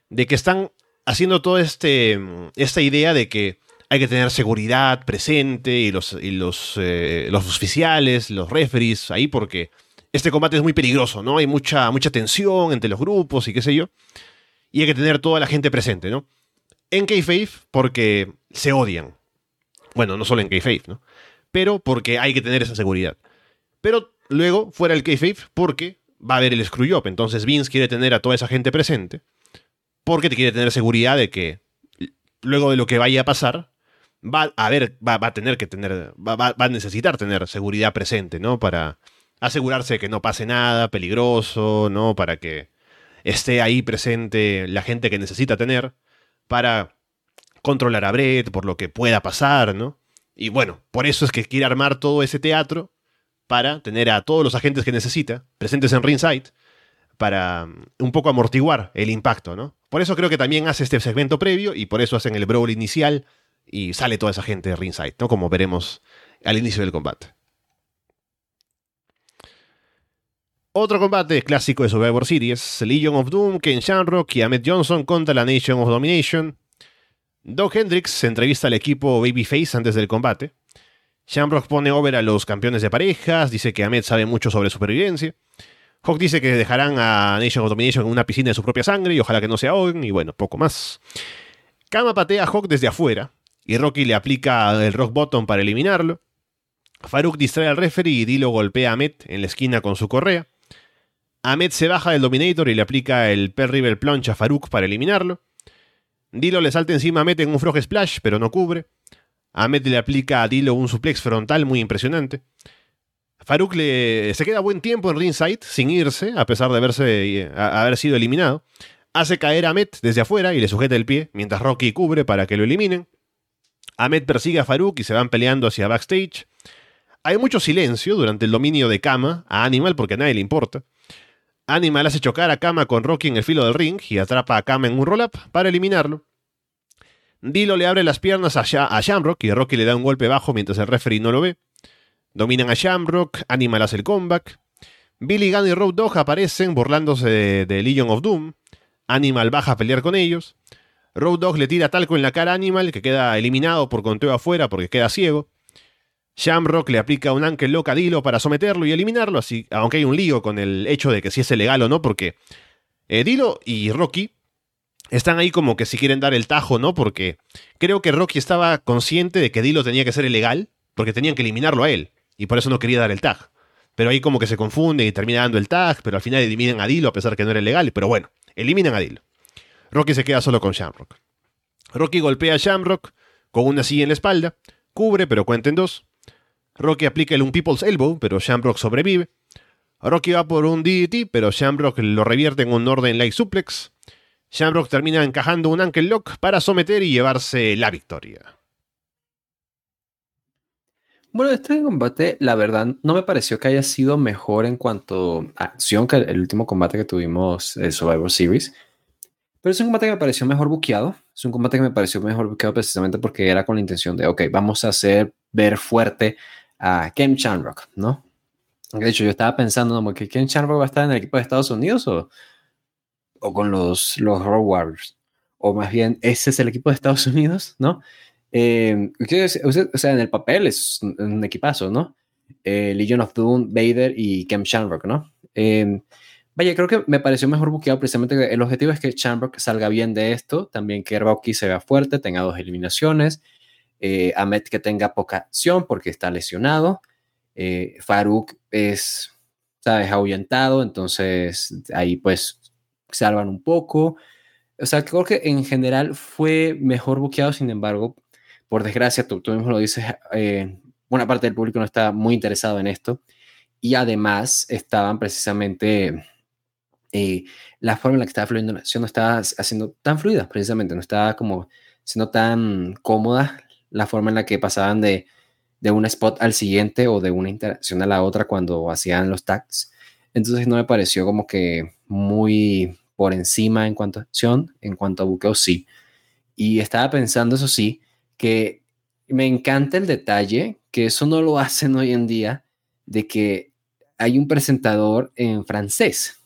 de que están haciendo toda este, esta idea de que hay que tener seguridad presente y los, los, eh, los oficiales, los referees ahí porque este combate es muy peligroso, ¿no? Hay mucha, mucha tensión entre los grupos y qué sé yo. Y hay que tener toda la gente presente, ¿no? En Kayfabe porque se odian. Bueno, no solo en Kayfabe, ¿no? Pero porque hay que tener esa seguridad. Pero luego, fuera el Kayfabe, porque va a haber el Screwjob. Entonces Vince quiere tener a toda esa gente presente porque te quiere tener seguridad de que luego de lo que vaya a pasar, va a ver, va, a tener que tener, va, a necesitar tener seguridad presente, ¿no? Para asegurarse de que no pase nada peligroso, ¿no? Para que esté ahí presente la gente que necesita tener para controlar a Brett por lo que pueda pasar, ¿no? Y bueno, por eso es que quiere armar todo ese teatro para tener a todos los agentes que necesita presentes en ringside para um, un poco amortiguar el impacto, ¿no? Por eso creo que también hace este segmento previo y por eso hacen el brawl inicial y sale toda esa gente de ringside, ¿no? Como veremos al inicio del combate. Otro combate clásico de Survivor Series, Legion of Doom, Ken Shamrock y Ahmed Johnson contra la Nation of Domination. Doug Hendricks entrevista al equipo Babyface antes del combate. Shamrock pone over a los campeones de parejas, dice que Ahmed sabe mucho sobre supervivencia. Hawk dice que dejarán a Nation of Domination en una piscina de su propia sangre y ojalá que no se ahoguen y bueno, poco más. Kama patea a Hawk desde afuera y Rocky le aplica el rock bottom para eliminarlo. Farouk distrae al referee y Dilo golpea a Ahmed en la esquina con su correa. Ahmed se baja del Dominator y le aplica el Per River Plunge a Farouk para eliminarlo. Dilo le salta encima a Ahmed en un frog splash, pero no cubre. Ahmed le aplica a Dilo un suplex frontal muy impresionante. Farouk le, se queda buen tiempo en ringside sin irse, a pesar de haberse, haber sido eliminado. Hace caer a Ahmed desde afuera y le sujeta el pie, mientras Rocky cubre para que lo eliminen. Ahmed persigue a Farouk y se van peleando hacia backstage. Hay mucho silencio durante el dominio de Kama a Animal porque a nadie le importa. Animal hace chocar a Kama con Rocky en el filo del ring y atrapa a Kama en un roll-up para eliminarlo. Dilo le abre las piernas a, Shamrock y Rocky le da un golpe bajo mientras el referee no lo ve. Dominan a Shamrock, Animal hace el comeback. Billy Gunn y Road Dogg aparecen burlándose de, de, Legion of Doom. Animal baja a pelear con ellos. Road Dogg le tira talco en la cara a Animal, que queda eliminado por conteo afuera porque queda ciego. Shamrock le aplica un ankle lock a Dilo para someterlo y eliminarlo, así, aunque hay un lío con el hecho de que si es legal o no, porque eh, Dilo y Rocky están ahí como que si quieren dar el tajo, ¿no? Porque creo que Rocky estaba consciente de que Dilo tenía que ser ilegal, porque tenían que eliminarlo a él, y por eso no quería dar el tag. Pero ahí como que se confunde y termina dando el tag, pero al final eliminan a Dilo a pesar que no era legal, pero bueno, eliminan a Dilo. Rocky se queda solo con Shamrock. Rocky golpea a Shamrock con una silla en la espalda, cubre pero cuenta en dos. Rocky aplica el un People's Elbow, pero Shamrock sobrevive. Rocky va por un DDT, pero Shamrock lo revierte en un orden like suplex. Shamrock termina encajando un ankle lock para someter y llevarse la victoria. Bueno, este combate, la verdad, no me pareció que haya sido mejor en cuanto a acción que el último combate que tuvimos en Survivor Series. Pero es un combate que me pareció mejor buqueado. Es un combate que me pareció mejor buqueado precisamente porque era con la intención de, ok, vamos a hacer ver fuerte a Ken Shamrock, ¿no? De hecho, yo estaba pensando, ¿no? que Ken Shamrock va a estar en el equipo de Estados Unidos o, o con los, los Road Warriors. O más bien, ese es el equipo de Estados [LAUGHS] Unidos, ¿no? Eh, o sea, en el papel es un, equipazo, ¿no? Eh, Legion of Doom, Vader y Ken Shamrock, ¿no? Eh, vaya, creo que me pareció mejor buqueado precisamente el objetivo es que Shamrock salga bien de esto, también que Rocky se vea fuerte, tenga dos eliminaciones, eh, Ahmed que tenga poca acción porque está lesionado. Eh, Farouk es, sabes, ahuyentado, entonces ahí pues salvan un poco. O sea, creo que en general fue mejor buqueado, sin embargo, por desgracia, tú, mismo lo dices, eh, buena parte del público no está muy interesado en esto y además estaban precisamente eh, la forma en la que estaba fluyendo la acción no estaba haciendo tan fluida, precisamente, no estaba como siendo tan cómoda la forma en la que pasaban de, de un spot al siguiente o de una interacción a la otra cuando hacían los tags. Entonces no me pareció como que muy por encima en cuanto a acción, en cuanto a buqueo sí. Y estaba pensando, eso sí, que me encanta el detalle, que eso no lo hacen hoy en día, de que hay un presentador en francés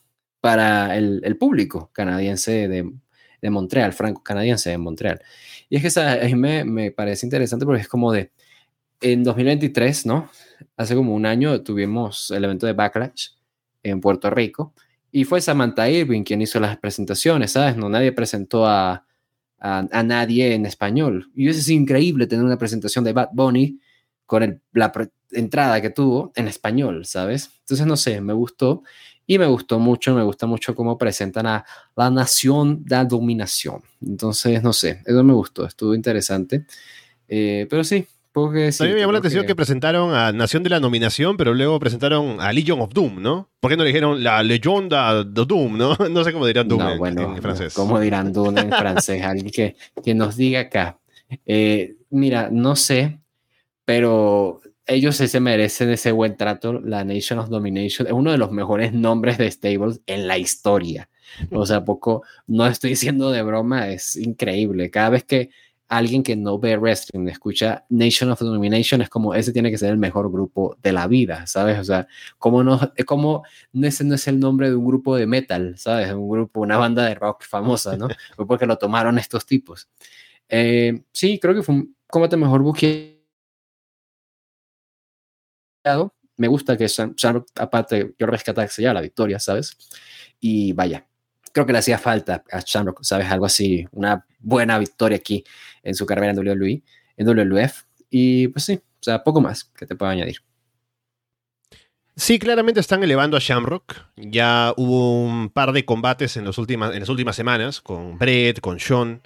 para el, el público canadiense de, de Montreal, franco-canadiense de Montreal. Y es que a mí me, me, parece interesante porque es como de, en 2023, ¿no? Hace como un año tuvimos el evento de Backlash en Puerto Rico y fue Samantha Irving quien hizo las presentaciones, ¿sabes? No, nadie presentó a, a, nadie en español. Y eso es increíble tener una presentación de Bad Bunny con el, la entrada que tuvo en español, ¿sabes? Entonces, no sé, me gustó y me gustó mucho, me gusta mucho cómo presentan a la nación de la dominación. Entonces, no sé, eso me gustó, estuvo interesante. Eh, pero sí, porque sí, a mí me llamó la atención que... presentaron a Nación de la Nominación, pero luego presentaron a Legion of Doom, ¿no? ¿Por qué no dijeron la leyenda de Doom, no? [LAUGHS] No sé cómo dirán Doom en, bueno, en, francés. ¿Cómo dirán Doom en francés? [LAUGHS] Alguien que, que nos diga acá. Eh, mira, no sé, pero ellos se merecen ese buen trato. La Nation of Domination es uno de los mejores nombres de stables en la historia. O sea, poco, no estoy diciendo de broma, es increíble. Cada vez que alguien que no ve wrestling escucha Nation of Domination es como ese tiene que ser el mejor grupo de la vida, ¿sabes? O sea, como no, como ese no es el nombre de un grupo de metal, ¿sabes? Un grupo, una banda de rock famosa, ¿no? [LAUGHS] Porque lo tomaron estos tipos. Eh, sí, creo que fue un combate mejor me gusta que Shamrock, aparte, yo rescatar que se la victoria, ¿sabes? Y vaya, creo que le hacía falta a Shamrock, ¿sabes? Algo así, una buena victoria aquí en su carrera en WWE, en WWF. Y pues sí, o sea, poco más que te puedo añadir. Sí, claramente están elevando a Shamrock. Ya hubo un par de combates en, últimas, en las últimas semanas con Brett, con Sean,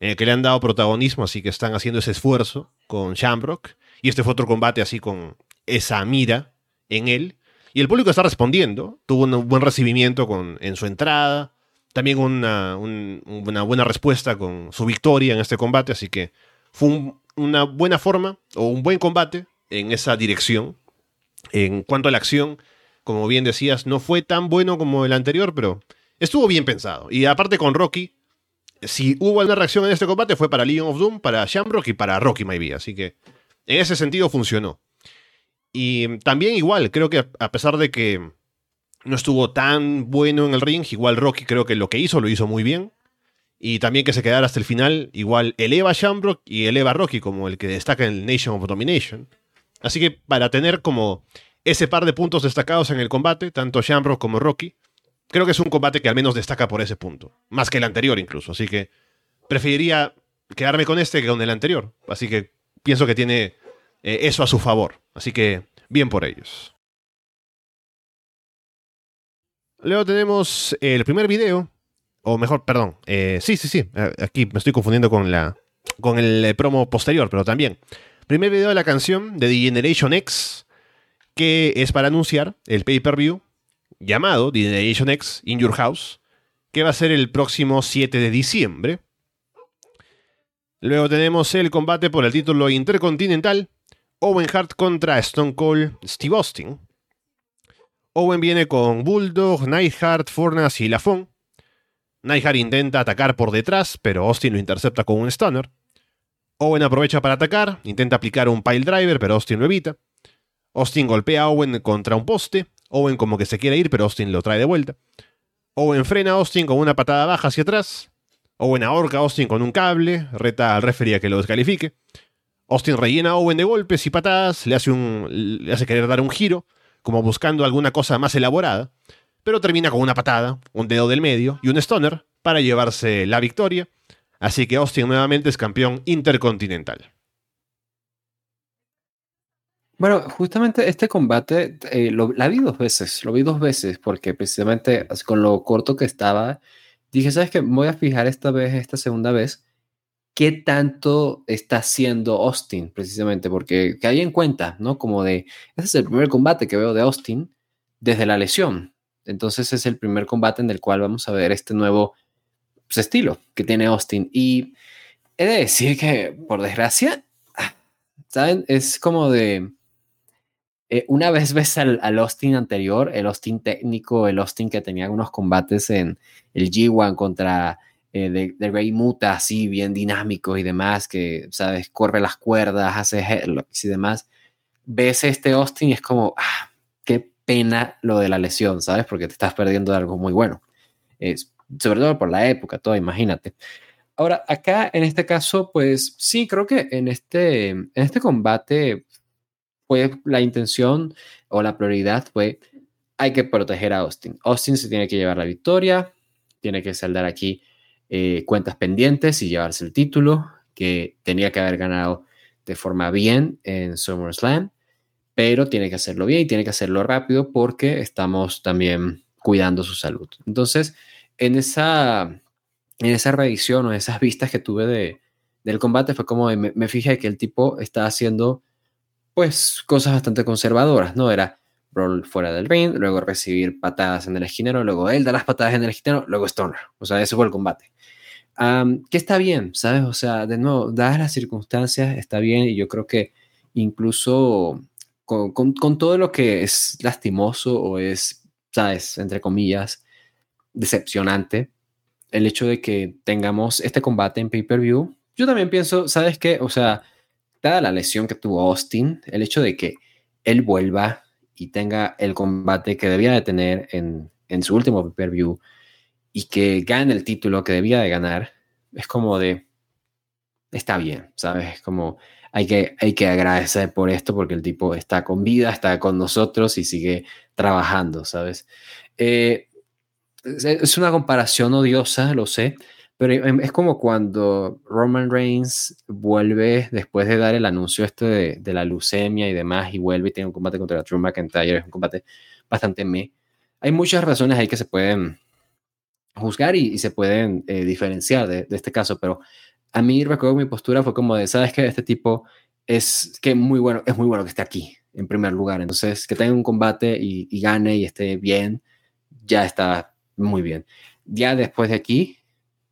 que le han dado protagonismo, así que están haciendo ese esfuerzo con Shamrock. Y este fue otro combate así con esa mira en él. Y el público está respondiendo. Tuvo un buen recibimiento con, en su entrada. También una, una buena respuesta con su victoria en este combate. Así que fue una buena forma o un buen combate en esa dirección. En cuanto a la acción, como bien decías, no fue tan bueno como el anterior, pero estuvo bien pensado. Y aparte con Rocky, si hubo alguna reacción en este combate fue para Leon of Doom, para Shamrock y para Rocky Maybe. Así que en ese sentido funcionó. Y también igual, creo que a pesar de que no estuvo tan bueno en el ring, igual Rocky creo que lo que hizo lo hizo muy bien. Y también que se quedara hasta el final, igual eleva a Shamrock y eleva a Rocky como el que destaca en el Nation of Domination. Así que para tener como ese par de puntos destacados en el combate, tanto Shamrock como Rocky, creo que es un combate que al menos destaca por ese punto, más que el anterior incluso. Así que preferiría quedarme con este que con el anterior. Así que pienso que tiene eh, eso a su favor. Así que bien por ellos. Luego tenemos el primer video, o mejor, perdón, eh, sí, sí, sí, eh, aquí me estoy confundiendo con, la, con el promo posterior, pero también Primer video de la canción de The Generation X, que es para anunciar el pay-per-view llamado The Generation X In Your House, que va a ser el próximo 7 de diciembre. Luego tenemos el combate por el título intercontinental, Owen Hart contra Stone Cold Steve Austin. Owen viene con Bulldog, Neidhart, Furnas y Lafon. Neidhart intenta atacar por detrás, pero Austin lo intercepta con un stunner. Owen aprovecha para atacar, intenta aplicar un pile driver, pero Austin lo evita. Austin golpea a Owen contra un poste. Owen como que se quiere ir, pero Austin lo trae de vuelta. Owen frena a Austin con una patada baja hacia atrás. Owen ahorca a Austin con un cable, reta al referee a que lo descalifique. Austin rellena a Owen de golpes y patadas, le hace, le hace querer dar un giro, como buscando alguna cosa más elaborada, pero termina con una patada, un dedo del medio y un stoner para llevarse la victoria Así que Austin nuevamente es campeón intercontinental. Bueno, justamente este combate eh, lo, vi dos veces, lo vi dos veces porque precisamente con lo corto que estaba, dije, ¿sabes qué? Voy a fijar esta vez, esta segunda vez, qué tanto está haciendo Austin, precisamente, porque que hay en cuenta, ¿no? Como de, ese es el primer combate que veo de Austin desde la lesión. Entonces es el primer combate en el cual vamos a ver este nuevo pues, estilo que tiene Austin. Y he de decir que, por desgracia, ah, ¿saben? Es como de... Eh, una vez ves al, Austin anterior, el Austin técnico, el Austin que tenía unos combates en el G1 contra eh, de, Rey Muta, así bien dinámico y demás, que, ¿sabes? Corre las cuerdas, hace headlocks y demás. Ves este Austin y es como, ah, qué pena lo de la lesión, ¿sabes? Porque te estás perdiendo de algo muy bueno. Es, sobre todo por la época, todo, imagínate. Ahora, acá en este caso, pues sí, creo que en este, en este combate, pues la intención o la prioridad fue, hay que proteger a Austin. Austin se tiene que llevar la victoria, tiene que saldar aquí eh, cuentas pendientes y llevarse el título, que tenía que haber ganado de forma bien en SummerSlam, pero tiene que hacerlo bien y tiene que hacerlo rápido porque estamos también cuidando su salud. Entonces, en esa, en esa revisión o esas vistas que tuve de, del combate fue como me, fijé que el tipo estaba haciendo pues cosas bastante conservadoras, ¿no? Era roll fuera del ring, luego recibir patadas en el esquinero, luego él da las patadas en el esquinero, luego Stoner. O sea, ese fue el combate. Que está bien, ¿sabes? O sea, de nuevo, dadas las circunstancias, está bien y yo creo que incluso con, con, con todo lo que es lastimoso o es, ¿sabes? Entre comillas, decepcionante el hecho de que tengamos este combate en pay-per-view. Yo también pienso, ¿sabes qué? O sea, dada la lesión que tuvo Austin, el hecho de que él vuelva y tenga el combate que debía de tener en, en su último pay-per-view y que gane el título que debía de ganar, es como de, está bien, ¿sabes? Como hay que, hay que agradecer por esto porque el tipo está con vida, está con nosotros y sigue trabajando, ¿sabes? Eh, es una comparación odiosa, lo sé, pero em, es como cuando Roman Reigns vuelve después de dar el anuncio este de, la leucemia y demás y vuelve y tiene un combate contra Drew McIntyre, es un combate bastante me. Hay muchas razones ahí que se pueden juzgar y, se pueden eh, diferenciar de, este caso, pero a mí recuerdo mi postura fue como de, sabes que este tipo es que muy bueno, es muy bueno que esté aquí en primer lugar, entonces que tenga un combate y, y gane y esté bien, ya está muy bien. Ya después de aquí,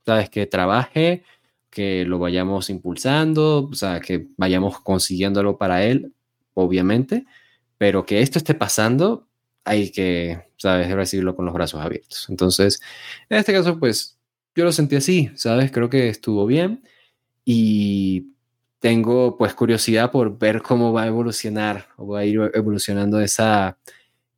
sabes que trabaje, que lo vayamos impulsando, o sea, que vayamos consiguiéndolo para él, obviamente, pero que esto esté pasando, hay que, sabes, recibirlo con los brazos abiertos. Entonces, en este caso, pues yo lo sentí así, ¿sabes? Creo que estuvo bien y tengo pues curiosidad por ver cómo va a evolucionar o va a ir evolucionando esa,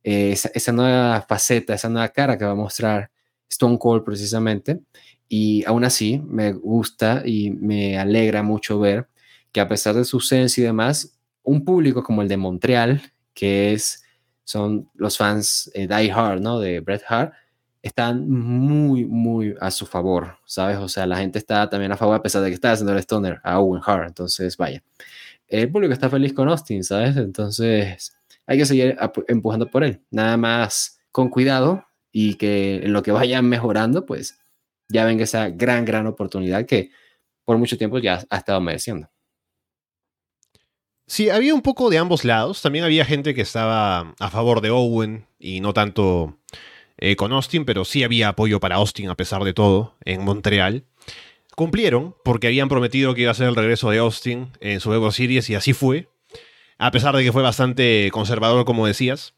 eh, esa, esa, nueva faceta, esa nueva cara que va a mostrar Stone Cold precisamente. Y aún así me gusta y me alegra mucho ver que a pesar de su ausencia y demás, un público como el de Montreal, que es, son los fans eh, Die Hard, ¿no? De Bret Hart, están muy, muy a su favor, ¿sabes? O sea, la gente está también a favor a pesar de que está haciendo el Stoner a Owen Hart. Entonces, vaya. El público está feliz con Austin, ¿sabes? Entonces, hay que seguir empujando por él. Nada más con cuidado y que en lo que vayan mejorando, pues ya venga esa gran, gran oportunidad que por mucho tiempo ya ha estado mereciendo. Sí, había un poco de ambos lados. También había gente que estaba a favor de Owen y no tanto eh, con Austin, pero sí había apoyo para Austin a pesar de todo en Montreal. Cumplieron porque habían prometido que iba a ser el regreso de Austin en su Evo Series y así fue. A pesar de que fue bastante conservador, como decías.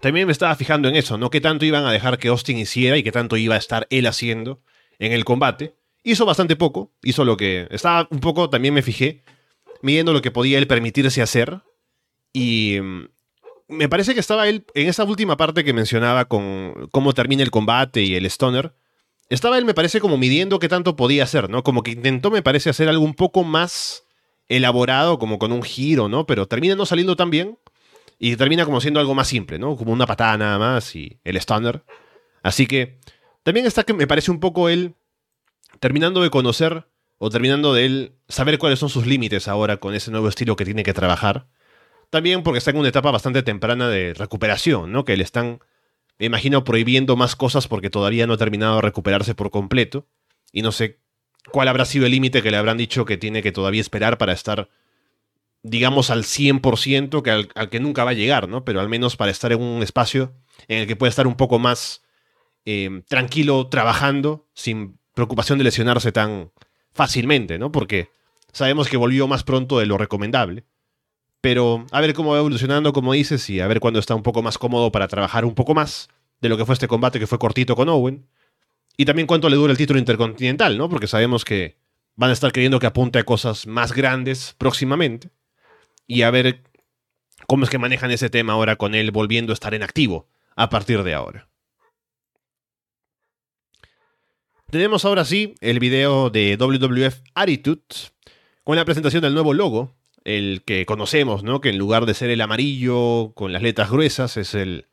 También me estaba fijando en eso, ¿no? ¿Qué tanto iban a dejar que Austin hiciera y qué tanto iba a estar él haciendo en el combate? Hizo bastante poco, hizo lo que... Estaba un poco, también me fijé, midiendo lo que podía él permitirse hacer. Y mm, me parece que estaba él, en esa última parte que mencionaba con cómo termina el combate y el stoner, estaba él, me parece, como midiendo qué tanto podía hacer, ¿no? Como que intentó, me parece, hacer algo un poco más elaborado, como con un giro, ¿no? Pero termina no saliendo tan bien y termina como siendo algo más simple, ¿no? Como una patada nada más y el stoner. Así que también está que me parece un poco él terminando de conocer o terminando de él saber cuáles son sus límites ahora con ese nuevo estilo que tiene que trabajar también porque está en una etapa bastante temprana de recuperación, ¿no? Que le están, me imagino, prohibiendo más cosas porque todavía no ha terminado de recuperarse por completo. Y no sé cuál habrá sido el límite que le habrán dicho que tiene que todavía esperar para estar, digamos, al 100%, que al, que nunca va a llegar, ¿no? Pero al menos para estar en un espacio en el que pueda estar un poco más eh, tranquilo trabajando, sin preocupación de lesionarse tan fácilmente, ¿no? Porque sabemos que volvió más pronto de lo recomendable. Pero a ver cómo va evolucionando, como dices, y a ver cuándo está un poco más cómodo para trabajar un poco más de lo que fue este combate que fue cortito con Owen. Y también cuánto le dura el título intercontinental, ¿no? Porque sabemos que van a estar queriendo que apunte a cosas más grandes próximamente. Y a ver cómo es que manejan ese tema ahora con él volviendo a estar en activo a partir de ahora. Tenemos ahora sí el video de WWF Attitude con la presentación del nuevo logo el que conocemos, ¿no? Que en lugar de ser el amarillo con las letras gruesas, es el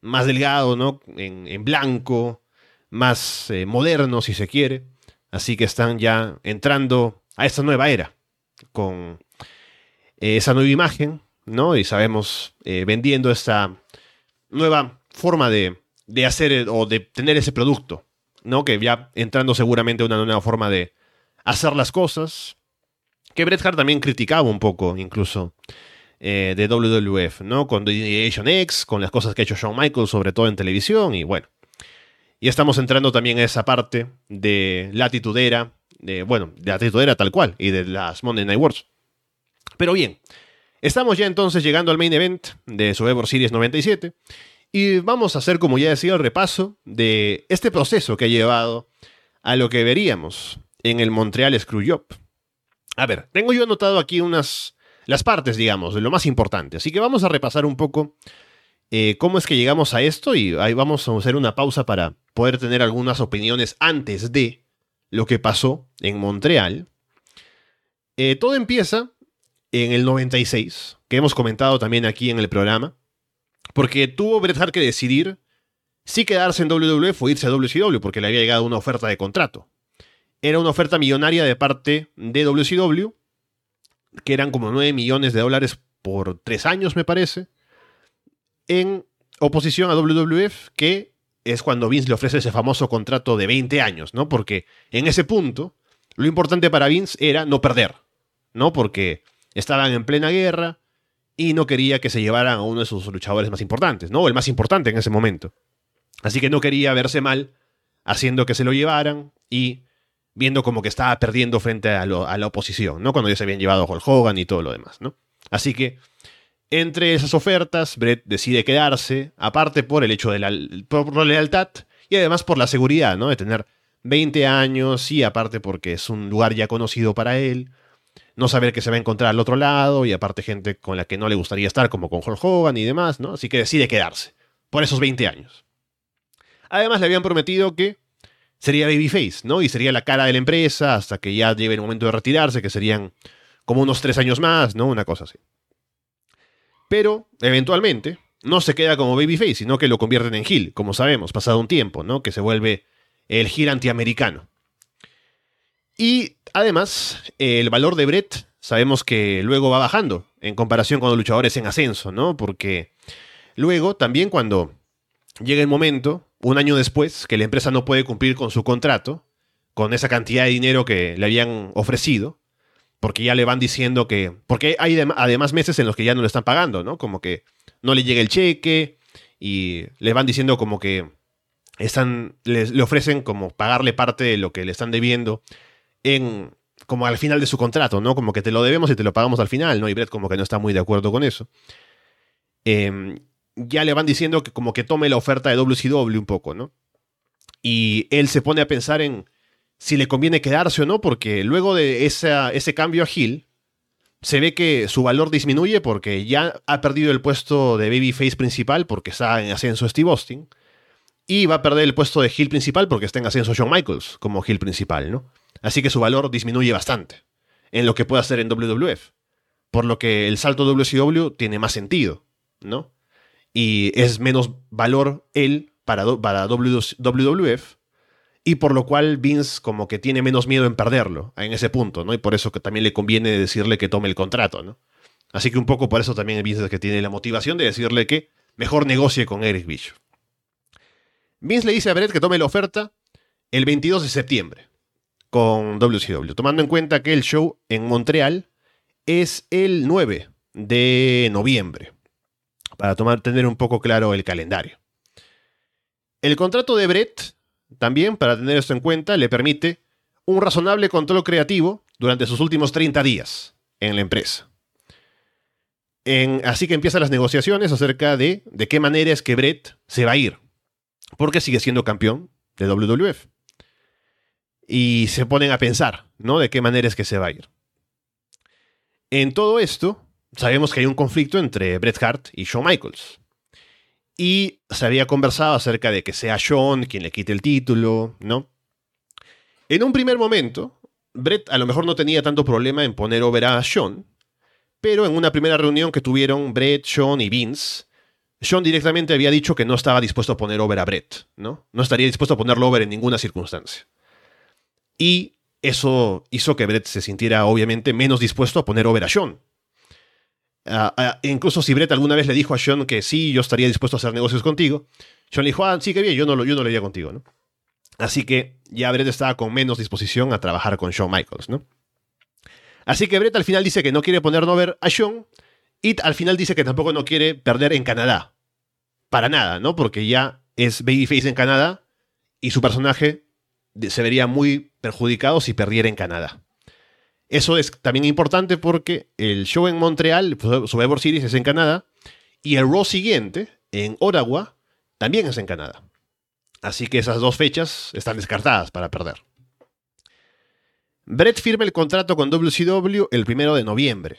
más delgado, ¿no? En, blanco, más eh, moderno, si se quiere. Así que están ya entrando a esta nueva era con eh, esa nueva imagen, ¿no? Y sabemos, eh, vendiendo esta nueva forma de, de hacer o de tener ese producto, ¿no? Que ya entrando seguramente a una nueva forma de hacer las cosas, que Bret Hart también criticaba un poco, incluso, eh, de WWF, ¿no? Con Generation X, con las cosas que ha hecho Shawn Michaels, sobre todo en televisión, y bueno. Y estamos entrando también a esa parte de latitudera, de, bueno, de latitudera tal cual, y de las Monday Night Wars. Pero bien, estamos ya entonces llegando al main event de Survivor Series 97, y vamos a hacer, como ya decía, el repaso de este proceso que ha llevado a lo que veríamos en el Montreal Screwjob. A ver, tengo yo anotado aquí unas, las partes, digamos, de lo más importante. Así que vamos a repasar un poco eh, cómo es que llegamos a esto y ahí vamos a hacer una pausa para poder tener algunas opiniones antes de lo que pasó en Montreal. Eh, todo empieza en el 96, que hemos comentado también aquí en el programa, porque tuvo Bret Hart que decidir si quedarse en WWF o irse a WCW, porque le había llegado una oferta de contrato. Era una oferta millonaria de parte de WCW, que eran como 9 millones de dólares por 3 años, me parece, en oposición a WWF, que es cuando Vince le ofrece ese famoso contrato de 20 años, ¿no? Porque en ese punto, lo importante para Vince era no perder, ¿no? Porque estaban en plena guerra y no quería que se llevaran a uno de sus luchadores más importantes, ¿no? El más importante en ese momento. Así que no quería verse mal haciendo que se lo llevaran y viendo como que estaba perdiendo frente a, la oposición, ¿no? Cuando ya se habían llevado a Hulk Hogan y todo lo demás, ¿no? Así que entre esas ofertas, Brett decide quedarse, aparte por el hecho de la, la lealtad y además por la seguridad, ¿no? De tener 20 años y aparte porque es un lugar ya conocido para él, no saber que se va a encontrar al otro lado y aparte gente con la que no le gustaría estar como con Hulk Hogan y demás, ¿no? Así que decide quedarse por esos 20 años. Además le habían prometido que sería babyface, ¿no? Y sería la cara de la empresa hasta que ya llegue el momento de retirarse, que serían como unos tres años más, ¿no? Una cosa así. Pero, eventualmente, no se queda como babyface, sino que lo convierten en heel, como sabemos, pasado un tiempo, ¿no? Que se vuelve el heel antiamericano. Y además, el valor de Brett sabemos que luego va bajando en comparación con los luchadores en ascenso, ¿no? Porque luego también cuando llega el momento, un año después, que la empresa no puede cumplir con su contrato, con esa cantidad de dinero que le habían ofrecido, porque ya le van diciendo que. Porque hay además meses en los que ya no le están pagando, ¿no? Como que no le llega el cheque y le van diciendo como que están. Le, ofrecen como pagarle parte de lo que le están debiendo en. como al final de su contrato, ¿no? Como que te lo debemos y te lo pagamos al final, ¿no? Y Brett como que no está muy de acuerdo con eso. Em, ya le van diciendo que como que tome la oferta de WCW un poco, ¿no? Y él se pone a pensar en si le conviene quedarse o no, porque luego de ese cambio a Hill, se ve que su valor disminuye porque ya ha perdido el puesto de babyface principal porque está en ascenso Steve Austin. Y va a perder el puesto de Hill principal porque está en ascenso Shawn Michaels como Hill principal, ¿no? Así que su valor disminuye bastante en lo que puede hacer en WWF. Por lo que el salto WCW tiene más sentido, ¿no? Y es menos valor él para, para WWF y por lo cual Vince como que tiene menos miedo en perderlo en ese punto, ¿no? Y por eso que también le conviene decirle que tome el contrato, ¿no? Así que un poco por eso también Vince es que tiene la motivación de decirle que mejor negocie con Eric Bischoff. Vince le dice a Brett que tome la oferta el 22 de septiembre con WCW, tomando en cuenta que el show en Montreal es el 9 de noviembre, para tomar, tener un poco claro el calendario. El contrato de Brett también, para tener esto en cuenta, le permite un razonable control creativo durante sus últimos 30 días en la empresa. así que empiezan las negociaciones acerca de de qué manera es que Brett se va a ir, porque sigue siendo campeón de WWF. Y se ponen a pensar, ¿no? De qué manera es que se va a ir. En todo esto, sabemos que hay un conflicto entre Bret Hart y Shawn Michaels y se había conversado acerca de que sea Sean quien le quite el título, ¿no? En un primer momento, Brett a lo mejor no tenía tanto problema en poner over a Sean, pero en una primera reunión que tuvieron Brett, Sean y Vince, Sean directamente había dicho que no estaba dispuesto a poner over a Brett, ¿no? No estaría dispuesto a ponerlo over en ninguna circunstancia. Y eso hizo que Brett se sintiera obviamente menos dispuesto a poner over a Sean, Ah, ah, incluso si Brett alguna vez le dijo a Sean que sí, yo estaría dispuesto a hacer negocios contigo, Sean le dijo, ah, sí, que bien, yo no, lo, yo no haría contigo, ¿no? Así que ya Brett estaba con menos disposición a trabajar con Shawn Michaels, ¿no? Así que Brett al final dice que no quiere poner over a Sean y al final dice que tampoco no quiere perder en Canadá. Para nada, ¿no? Porque ya es Babyface en Canadá y su personaje se vería muy perjudicado si perdiera en Canadá. Eso es también importante porque el show en Montreal, pues, Survivor Series, es en Canadá, y el Raw siguiente, en Ottawa, también es en Canadá. Así que esas dos fechas están descartadas para perder. Brett firma el contrato con WCW el primero de noviembre,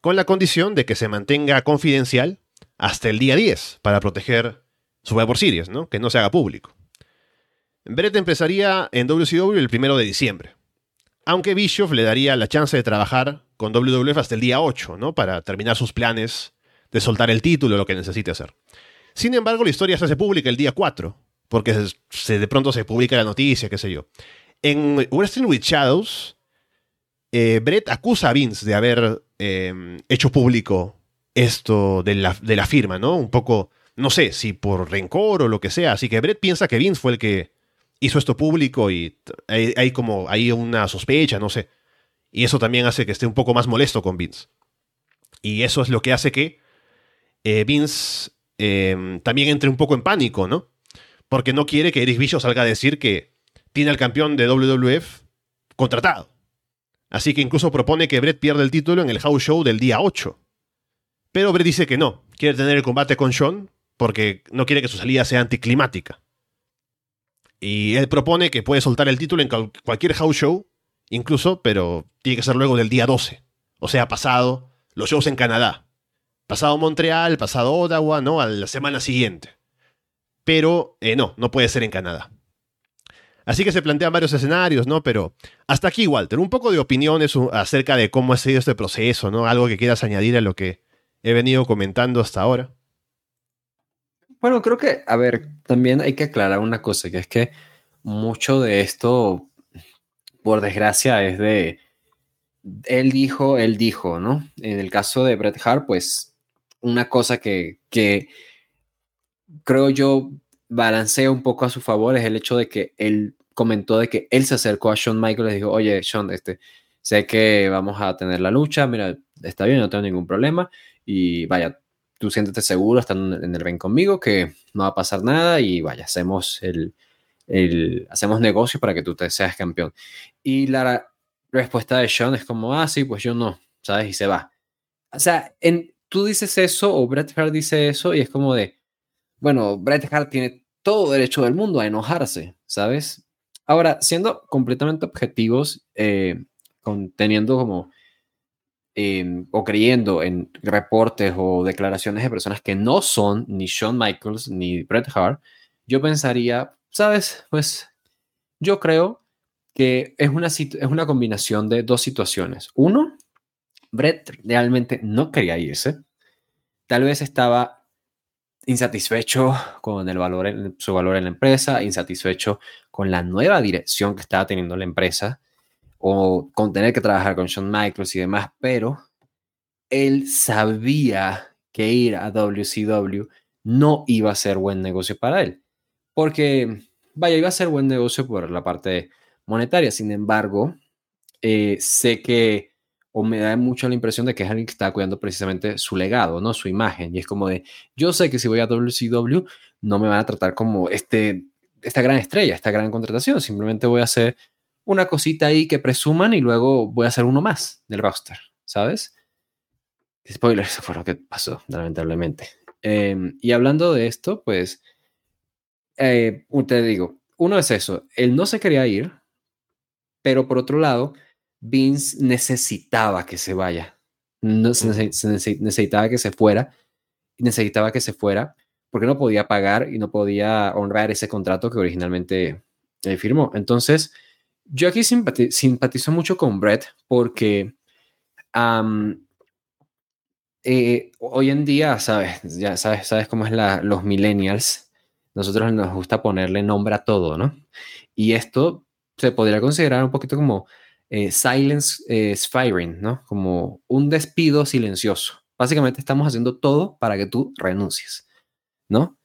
con la condición de que se mantenga confidencial hasta el día 10 para proteger Survivor Series, ¿no? que no se haga público. Brett empezaría en WCW el primero de diciembre Aunque Bischoff le daría la chance de trabajar con WWF hasta el día 8, ¿no? Para terminar sus planes de soltar el título, lo que necesite hacer. Sin embargo, la historia se hace pública el día 4, porque de pronto se publica la noticia, qué sé yo. En Wrestling with Shadows, eh, Brett acusa a Vince de haber eh, hecho público esto de la, de la firma, ¿no? Un poco, no sé, si por rencor o lo que sea. Así que Brett piensa que Vince fue el que hizo esto público y hay, como una sospecha, no sé. Y eso también hace que esté un poco más molesto con Vince. Y eso es lo que hace que eh, Vince em, también entre un poco en pánico, ¿no? Porque no quiere que Eric Bischoff salga a decir que tiene al campeón de WWF contratado. Así que incluso propone que Brett pierda el título en el house show del día 8. Pero Brett dice que no, quiere tener el combate con Sean porque no quiere que su salida sea anticlimática. Y él propone que puede soltar el título en cualquier house show, incluso, pero tiene que ser luego del día 12. O sea, pasado los shows en Canadá. Pasado Montreal, pasado Ottawa, ¿no? A la semana siguiente. Pero eh, no, no puede ser en Canadá. Así que se plantean varios escenarios, ¿no? Pero hasta aquí, Walter, un poco de opiniones acerca de cómo ha sido este proceso, ¿no? Algo que quieras añadir a lo que he venido comentando hasta ahora. Bueno, creo que, a ver, también hay que aclarar una cosa, que es que mucho de esto, por desgracia, es de, él dijo, él dijo, ¿no? En el caso de Bret Hart, pues, una cosa que, que creo yo balancea un poco a su favor es el hecho de que él comentó de que él se acercó a Shawn Michaels y dijo, oye, Shawn, este, sé que vamos a tener la lucha, mira, está bien, no tengo ningún problema y vaya, tú siéntete seguro estando en el ring conmigo, que no va a pasar nada y vaya, hacemos el, hacemos negocio para que tú te seas campeón. Y la respuesta de Sean es como, ah, sí, pues yo no, ¿sabes? Y se va. O sea, en, tú dices eso o Bret Hart dice eso y es como de, bueno, Bret Hart tiene todo derecho del mundo a enojarse, ¿sabes? Ahora, siendo completamente objetivos, eh, teniendo como o creyendo en reportes o declaraciones de personas que no son ni Shawn Michaels ni Bret Hart, yo pensaría, ¿sabes? Pues yo creo que es una, es una combinación de dos situaciones. Uno, Bret realmente no quería irse. Tal vez estaba insatisfecho con el valor su valor en la empresa, insatisfecho con la nueva dirección que estaba teniendo la empresa o con tener que trabajar con Shawn Michaels y demás, pero él sabía que ir a WCW no iba a ser buen negocio para él, porque, vaya, iba a ser buen negocio por la parte monetaria, sin embargo, eh, sé que, o me da mucho la impresión de que es alguien que está cuidando precisamente su legado, ¿no? Su imagen, y es como de, yo sé que si voy a WCW no me van a tratar como este, esta gran estrella, esta gran contratación, simplemente voy a hacer una cosita ahí que presuman y luego voy a hacer uno más del roster, ¿sabes? Spoiler, [LAUGHS] eso fue lo que pasó, lamentablemente. Em, y hablando de esto, pues, eh, te digo, uno es eso, él no se quería ir, pero por otro lado, Vince necesitaba que se vaya, no, necesitaba que se fuera, necesitaba que se fuera, porque no podía pagar y no podía honrar ese contrato que originalmente eh, firmó. Entonces, yo aquí simpatizo mucho con Brett porque eh, hoy en día, sabes, ya sabes, sabes cómo es los millennials. Nosotros nos gusta ponerle nombre a todo, ¿no? Y esto se podría considerar un poquito como eh, silence eh, firing, ¿no? Como un despido silencioso. Básicamente estamos haciendo todo para que tú renuncies, ¿no?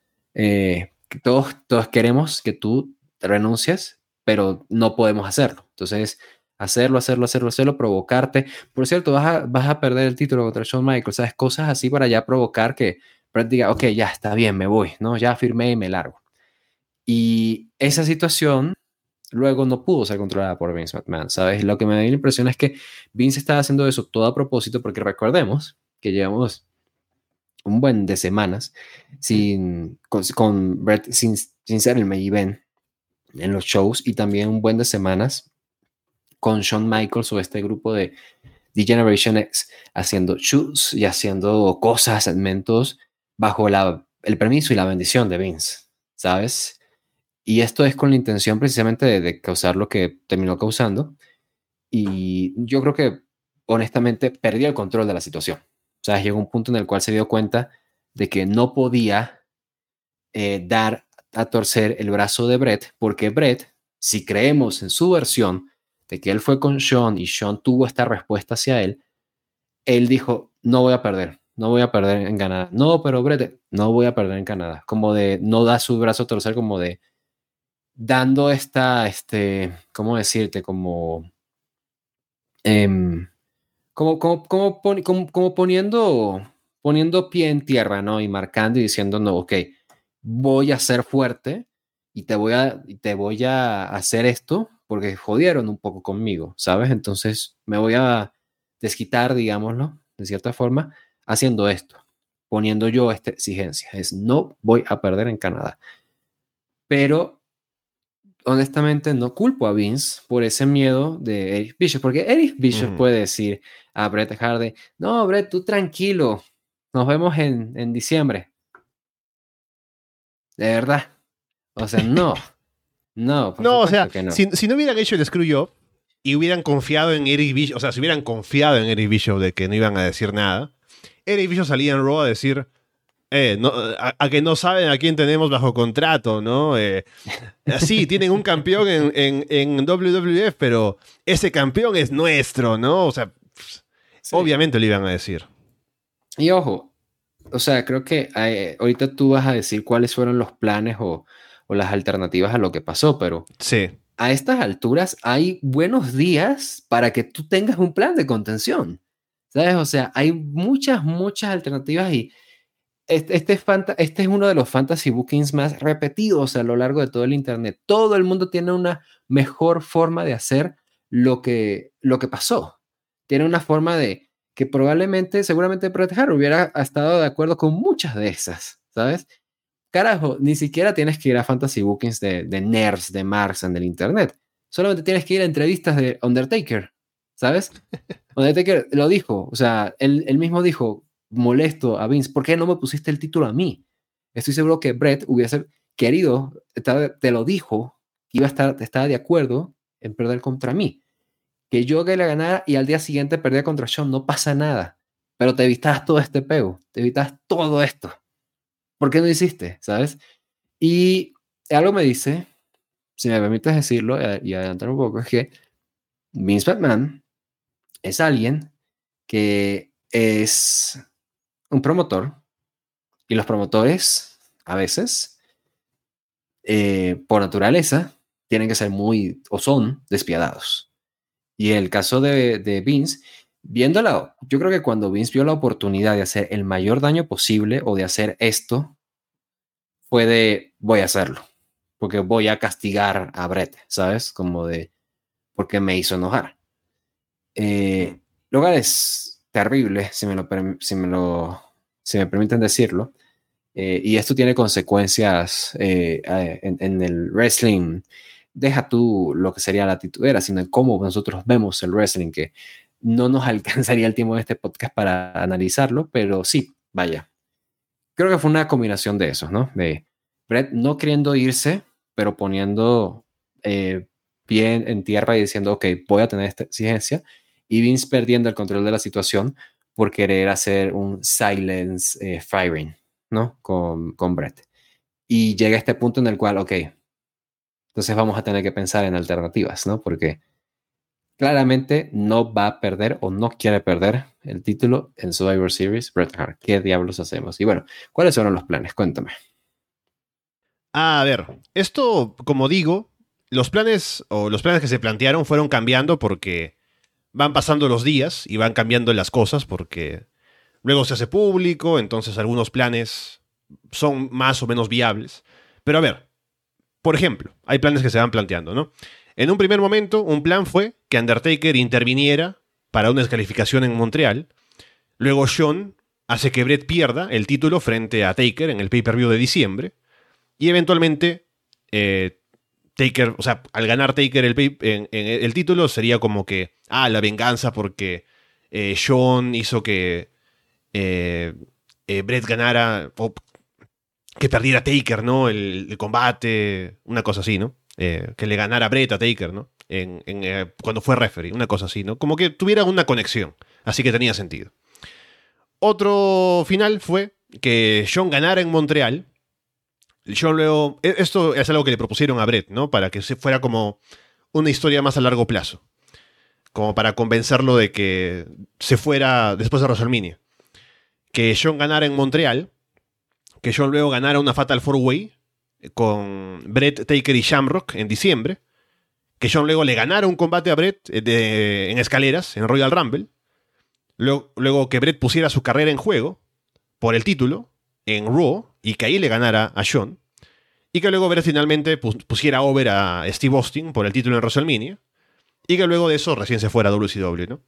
todos, todos queremos que tú renuncies pero no podemos hacerlo. Entonces, hacerlo, hacerlo, hacerlo, hacerlo, provocarte. Por cierto, vas a, vas a perder el título contra Shawn Michaels, ¿sabes? Cosas así para ya provocar que diga, ok, ya está bien, me voy, ¿no? Ya firmé y me largo. Y esa situación luego no pudo ser controlada por Vince McMahon, ¿sabes? Lo que me da la impresión es que Vince estaba haciendo eso todo a propósito, porque recordemos que llevamos un buen de semanas sin, con, con Brett, sin, sin ser el main event en los shows y también un buen de semanas con Shawn Michaels o este grupo de The Generation X haciendo shoots y haciendo cosas, segmentos bajo la, el permiso y la bendición de Vince, ¿sabes? Y esto es con la intención precisamente de, causar lo que terminó causando. y yo creo que honestamente perdió el control de la situación. O sea, llegó un punto en el cual se dio cuenta de que no podía eh, dar a torcer el brazo de Brett, porque Brett, si creemos en su versión de que él fue con Sean y Sean tuvo esta respuesta hacia él, él dijo, no voy a perder, no voy a perder en Canadá. No, pero Brett, no voy a perder en Canadá. Como de, no da su brazo a torcer, como de, dando esta, este, ¿cómo decirte? Como, em, como, como, como, poniendo, poniendo pie en tierra, ¿no? Y marcando y diciendo, no, ok, voy a ser fuerte y te voy a, te voy a hacer esto porque jodieron un poco conmigo, ¿sabes? Entonces me voy a desquitar, digámoslo, de cierta forma, haciendo esto, poniendo yo esta exigencia, es no voy a perder en Canadá. Pero honestamente no culpo a Vince por ese miedo de Eric Bishop, porque Eric Bishop puede decir a Brett Hardy, no, Brett, tú tranquilo, nos vemos en, en diciembre. De verdad. O sea, no. [LAUGHS] No, no, o sea, Si, si, no hubieran hecho el Screw y hubieran confiado en Eric Bishop, o sea, si hubieran confiado en Eric Bishop de que no iban a decir nada, Eric Bishop salía en Raw a decir, eh, a, que no saben a quién tenemos bajo contrato, ¿no? Eh, sí, tienen un campeón en, en, WWF, pero ese campeón es nuestro, ¿no? O sea, obviamente lo iban a decir. Y ojo, o sea, creo que eh, ahorita tú vas a decir cuáles fueron los planes o, o, las alternativas a lo que pasó, pero sí. a estas alturas hay buenos días para que tú tengas un plan de contención. ¿Sabes? O sea, hay muchas, muchas alternativas y este, este, es este es uno de los fantasy bookings más repetidos a lo largo de todo el Internet. Todo el mundo tiene una mejor forma de hacer lo que, lo que pasó. Tiene una forma de que probablemente, seguramente Bret hubiera estado de acuerdo con muchas de esas, ¿sabes? Carajo, ni siquiera tienes que ir a fantasy bookings de, de nerds, de Marx, en del Internet. Solamente tienes que ir a entrevistas de Undertaker, ¿sabes? [LAUGHS] Undertaker lo dijo, o sea, él, él mismo dijo, molesto a Vince, ¿por qué no me pusiste el título a mí? Estoy seguro que Brett hubiese querido, te lo dijo, que iba a estar, estaba de acuerdo en perder contra mí. Que yo que le ganara y al día siguiente perdía contra Sean, no pasa nada. Pero te evitas todo este pego, te evitas todo esto. ¿Por qué no hiciste? ¿Sabes? Y algo me dice, si me permites decirlo y adelantar un poco, es que Vince McMahon es alguien que es un promotor y los promotores a veces, eh, por naturaleza, tienen que ser muy o son despiadados. Y el caso de, de Vince, viéndola, yo creo que cuando Vince vio la oportunidad de hacer el mayor daño posible o de hacer esto, fue de voy a hacerlo, porque voy a castigar a Brett, ¿sabes? Como de porque me hizo enojar. Eh, es terrible, si me lo, si me lo si me permiten decirlo. Eh, y esto tiene consecuencias eh, en, el wrestling. Deja tú lo que sería la titulera, sino cómo nosotros vemos el wrestling, que no nos [LAUGHS] alcanzaría el tiempo de este podcast para analizarlo, pero sí, vaya. Creo que fue una combinación de esos, ¿no? De Brett no queriendo irse, pero poniendo eh, pie en tierra y diciendo, ok, voy a tener esta exigencia, y Vince perdiendo el control de la situación por querer hacer un silence eh, firing, ¿no? Con, con Brett. Y llega este punto en el cual, ok, entonces vamos a tener que pensar en alternativas, ¿no? Porque claramente no va a perder o no quiere perder el título en Survivor Series Bret Hart. ¿Qué diablos hacemos? Y bueno, ¿cuáles fueron los planes? Cuéntame. A ver, esto, como digo, los planes o los planes que se plantearon fueron cambiando porque van pasando los días y van cambiando las cosas porque luego se hace público, entonces algunos planes son más o menos viables. Pero a ver, por ejemplo, hay planes que se van planteando, ¿no? En un primer momento, un plan fue que Undertaker interviniera para una descalificación en Montreal. Luego Sean hace que Brett pierda el título frente a Taker en el pay-per-view de diciembre. Y eventualmente eh, Taker, o sea, al ganar Taker el, en, el título sería como que, ah, la venganza porque eh, Sean hizo que eh, eh, Brett ganara, que perdiera Taker, ¿no? El, combate, una cosa así, ¿no? que le ganara Brett a Taker, ¿no? eh, cuando fue referee, una cosa así, ¿no? Como que tuviera una conexión, así que tenía sentido. Otro final fue que John ganara en Montreal. John luego, e, esto es algo que le propusieron a Brett, ¿no? Para que se fuera como una historia más a largo plazo. Como para convencerlo de que se fuera después de WrestleMania. Que John ganara en Montreal. Que John luego ganara una Fatal Four Way con Brett, Taker y Shamrock en diciembre. Que John luego le ganara un combate a Brett eh, en escaleras, en Royal Rumble. Luego, que Brett pusiera su carrera en juego por el título en Raw y que ahí le ganara a John. Y que luego Brett finalmente pusiera over a Steve Austin por el título en WrestleMania. Y que luego de eso recién se fuera a WCW, ¿no?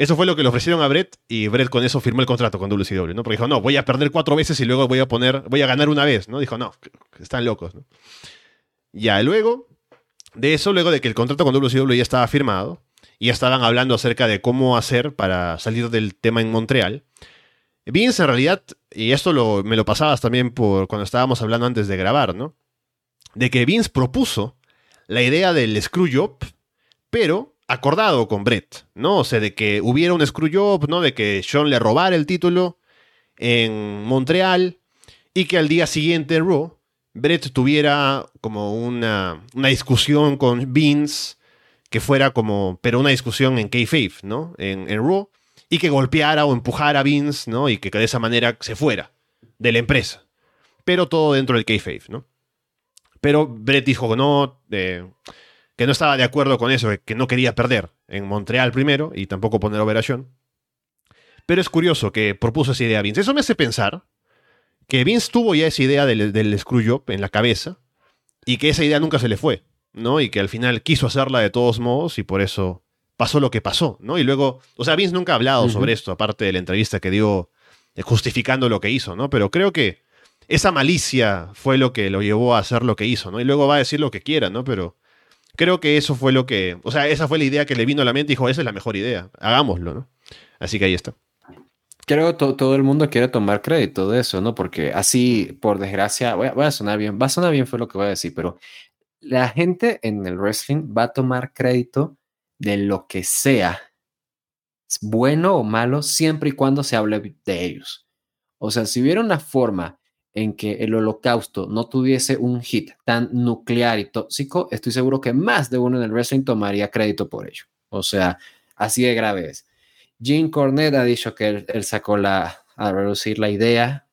Eso fue lo que le ofrecieron a Brett y Brett con eso firmó el contrato con WCW, ¿no? Porque dijo, no, voy a perder cuatro veces y luego voy a poner, voy a ganar una vez, ¿no? Dijo, no, están locos, ¿no? Ya, luego de eso, luego de que el contrato con WCW ya estaba firmado y estaban hablando acerca de cómo hacer para salir del tema en Montreal, Vince en realidad, y esto me lo pasabas también por cuando estábamos hablando antes de grabar, ¿no? De que Vince propuso la idea del screw pero acordado con Brett, ¿no? O sea, de que hubiera un screwjob, ¿no? De que Sean le robara el título en Montreal y que al día siguiente en Raw, Brett tuviera como una, una discusión con Vince que fuera como, pero una discusión en kayfabe, ¿no? En, Raw y que golpeara o empujara a Vince, ¿no? Y que de esa manera se fuera de la empresa. Pero todo dentro del kayfabe, ¿no? Pero Brett dijo no, eh, que no estaba de acuerdo con eso, que no quería perder en Montreal primero y tampoco poner operación. Pero es curioso que propuso esa idea a Vince. Eso me hace pensar que Vince tuvo ya esa idea del, del screwjob en la cabeza y que esa idea nunca se le fue, ¿no? Y que al final quiso hacerla de todos modos y por eso pasó lo que pasó, ¿no? Y luego, o sea, Vince nunca ha hablado sobre esto, aparte de la entrevista que dio eh, justificando lo que hizo, ¿no? Pero creo que esa malicia fue lo que lo llevó a hacer lo que hizo, ¿no? Y luego va a decir lo que quiera, ¿no? Pero creo que eso fue lo que, o sea, esa fue la idea que le vino a la mente y dijo, esa es la mejor idea, hagámoslo, ¿no? Así que ahí está. Creo que todo el mundo quiere tomar crédito de eso, ¿no? Porque así, por desgracia, voy a, sonar bien, va a sonar bien fue lo que voy a decir, pero la gente en el wrestling va a tomar crédito de lo que sea, bueno o malo, siempre y cuando se hable de ellos. O sea, si hubiera una forma en que el holocausto no tuviese un hit tan nuclear y tóxico, estoy seguro que más de uno en el wrestling tomaría crédito por ello. O sea, así de grave es. Jim Cornette ha dicho que él, sacó la, a reducir la idea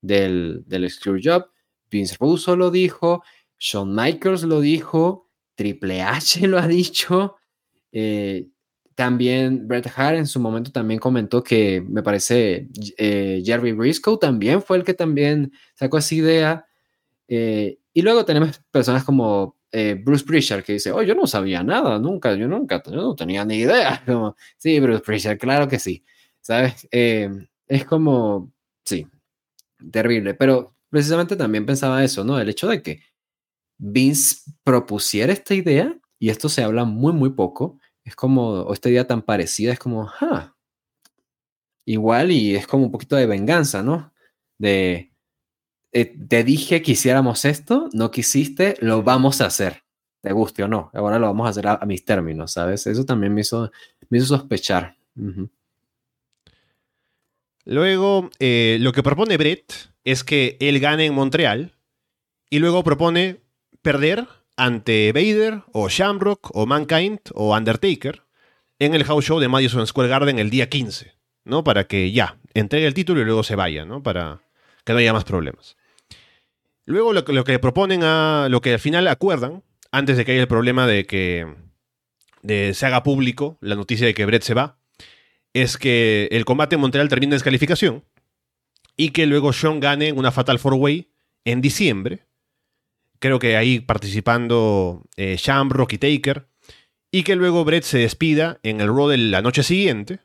del, del Job. Vince Russo lo dijo, Shawn Michaels lo dijo, Triple H [LAUGHS] lo ha dicho. Eh, también Bret Hart en su momento también comentó que me parece eh, Jerry Briscoe también fue el que también sacó esa idea. Eh, y luego tenemos personas como eh, Bruce Prichard que dice, oh, yo no sabía nada, nunca, yo nunca, yo no tenía ni idea. [LAUGHS] Sí, Bruce Prichard, claro que sí. ¿Sabes? es como, sí, terrible. Pero precisamente también pensaba eso, ¿no? El hecho de que Vince propusiera esta idea, y esto se habla muy, muy poco, es como, o esta idea tan parecida, es como, ah, igual y es como un poquito de venganza, ¿no? De, eh, te dije que hiciéramos esto, no quisiste, lo vamos a hacer, te guste o no, ahora lo vamos a hacer a, mis términos, ¿sabes? Eso también me hizo, me hizo sospechar. Luego, eh, lo que propone Brett es que él gane en Montreal y luego propone perder ante Vader o Shamrock o Mankind o Undertaker en el house show de Madison Square Garden el día 15, ¿no? Para que ya entregue el título y luego se vaya, ¿no? Para que no haya más problemas. Luego lo, lo que proponen a lo que al final acuerdan antes de que haya el problema de que se haga público la noticia de que Brett se va es que el combate en Montreal termine en descalificación y que luego Sean gane una Fatal Four Way en diciembre creo que ahí participando eh, Shamrock y Taker, y que luego Brett se despida en el Raw de la noche siguiente,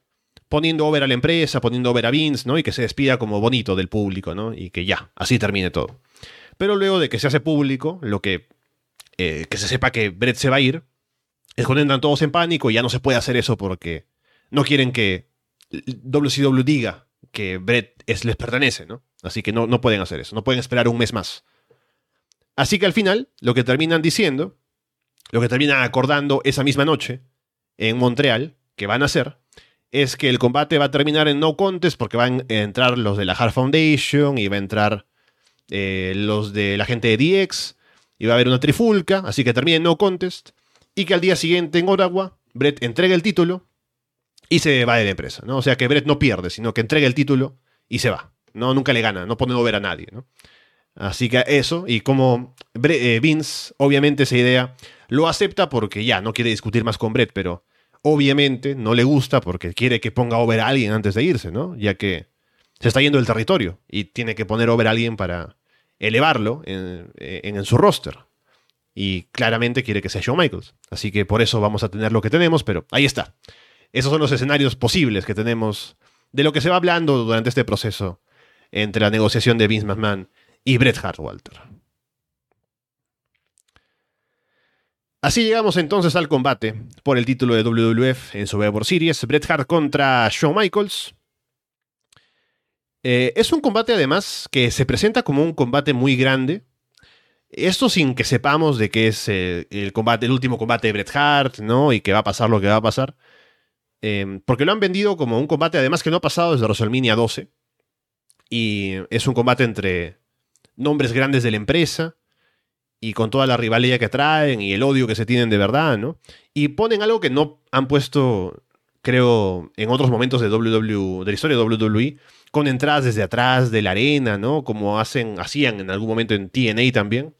poniendo over a la empresa, poniendo over a Vince, ¿no? Y que se despida como bonito del público, ¿no? Y que ya, así termine todo. Pero luego de que se hace público, lo que, eh, que se sepa que Brett se va a ir, es cuando entran todos en pánico y ya no se puede hacer eso porque no quieren que WCW diga que Brett es, les pertenece, ¿no? Así que no, no pueden hacer eso, no pueden esperar un mes más. Así que al final, lo que terminan diciendo lo que terminan acordando esa misma noche en Montreal, que van a hacer, es que el combate va a terminar en no contest porque van a entrar los de la Hard Foundation y va a entrar eh, los de la gente de DX y va a haber una trifulca, así que termina en no contest y que al día siguiente en Ottawa Brett entrega el título y se va de la empresa, ¿no? O sea que Brett no pierde, sino que entrega el título y se va. No, nunca le gana, no pone over a nadie, ¿no? Así que eso, y como eh, Vince, obviamente esa idea lo acepta porque ya no quiere discutir más con Brett, pero obviamente no le gusta porque quiere que ponga over a alguien antes de irse, ¿no? Ya que se está yendo del territorio y tiene que poner over a alguien para elevarlo en, en, su roster. Y claramente quiere que sea Shawn Michaels. Así que por eso vamos a tener lo que tenemos, pero ahí está. Esos son los escenarios posibles que tenemos de lo que se va hablando durante este proceso entre la negociación de Vince McMahon y Bret Hart, Walter. Así llegamos entonces al combate por el título de WWF en Survivor Series, Bret Hart contra Shawn Michaels. Eh, es un combate además que se presenta como un combate muy grande. Esto sin que sepamos de que es eh, el, combate, el último combate de Bret Hart, ¿no? Y que va a pasar lo que va a pasar. Em, porque lo han vendido como un combate además que no ha pasado desde WrestleMania 12. Y es un combate entre nombres grandes de la empresa y con toda la rivalidad que traen y el odio que se tienen de verdad, ¿no? Y ponen algo que no han puesto, creo, en otros momentos de, WW, de la historia de WWE, con entradas desde atrás de la arena, ¿no? Como hacen, hacían en algún momento en TNA también.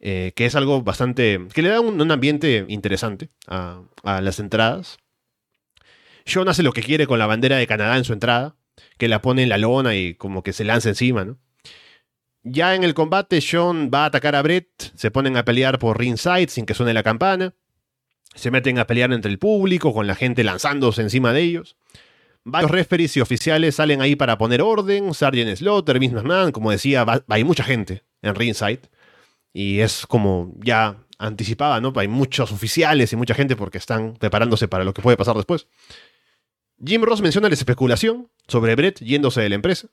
Eh, que es algo bastante. que le da un, ambiente interesante a, a, las entradas. John hace lo que quiere con la bandera de Canadá en su entrada, que la pone en la lona y como que se lanza encima, ¿no? Ya en el combate, Sean va a atacar a Brett, se ponen a pelear por ringside sin que suene la campana, se meten a pelear entre el público, con la gente lanzándose encima de ellos. Varios referees y oficiales salen ahí para poner orden, Sargent Slaughter, Vince McMahon, como decía, hay mucha gente en ringside. Y es como ya anticipaba, ¿no? Hay muchos oficiales y mucha gente porque están preparándose para lo que puede pasar después. Jim Ross menciona la especulación sobre Brett yéndose de la empresa.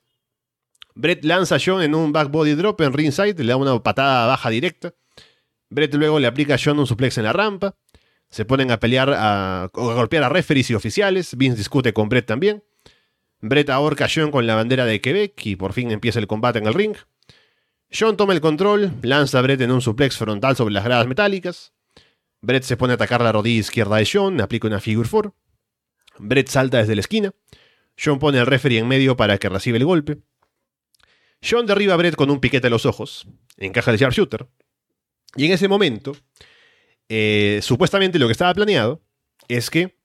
Brett lanza a John en un back body drop en ringside, le da una patada baja directa. Brett luego le aplica a John un suplex en la rampa. Se ponen a pelear, a, golpear a referees y oficiales. Vince discute con Brett también. Brett ahorca a John con la bandera de Quebec y por fin empieza el combate en el ring. John toma el control, lanza a Brett en un suplex frontal sobre las gradas metálicas. Brett se pone a atacar la rodilla izquierda de John, aplica una figure 4. Brett salta desde la esquina. John pone al referee en medio para que reciba el golpe. John derriba a Brett con un piquete a los ojos, encaja el sharpshooter, y en ese momento, eh, supuestamente lo que estaba planeado es que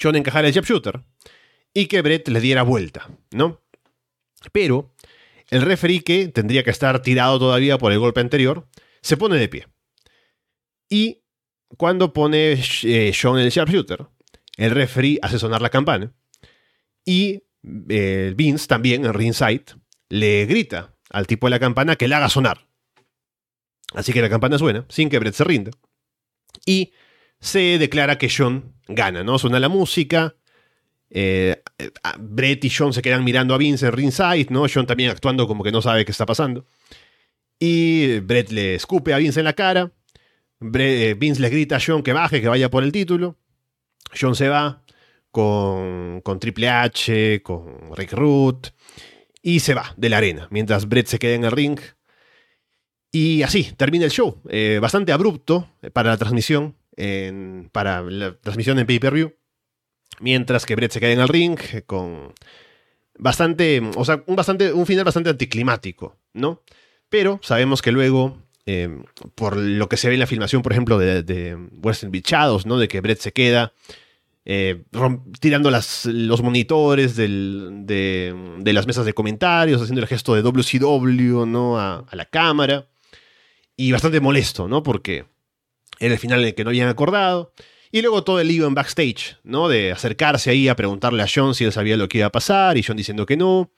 John encajara el sharpshooter y que Brett le diera vuelta, ¿no? Pero el referee que tendría que estar tirado todavía por el golpe anterior, se pone de pie. Y cuando pone eh, John el sharpshooter, el referee hace sonar la campana y eh, Vince también en ringside le grita al tipo de la campana que le haga sonar. Así que la campana suena, sin que Brett se rinda. Y se declara que John gana, ¿no? Suena la música. Eh, Brett y John se quedan mirando a Vince en ringside, ¿no? John también actuando como que no sabe qué está pasando. Y Brett le escupe a Vince en la cara. Eh, Vince le grita a John que baje, que vaya por el título. John se va con, con Triple H, con Rick Root y se va de la arena, mientras Brett se queda en el ring. Y así termina el show, eh, bastante abrupto para la transmisión, para la transmisión en pay-per-view, mientras que Brett se queda en el ring con bastante, o sea, un, bastante, un final bastante anticlimático, ¿no? Pero sabemos que luego, eh, por lo que se ve en la filmación, por ejemplo, de, Western Bichados, ¿no? De que Brett se queda eh, tirando los monitores de, las mesas de comentarios, haciendo el gesto de WCW ¿no? A, la cámara. Y bastante molesto, ¿no? Porque era el final en el que no habían acordado. Y luego todo el lío en backstage, ¿no? De acercarse ahí a preguntarle a John si él sabía lo que iba a pasar y John diciendo que no.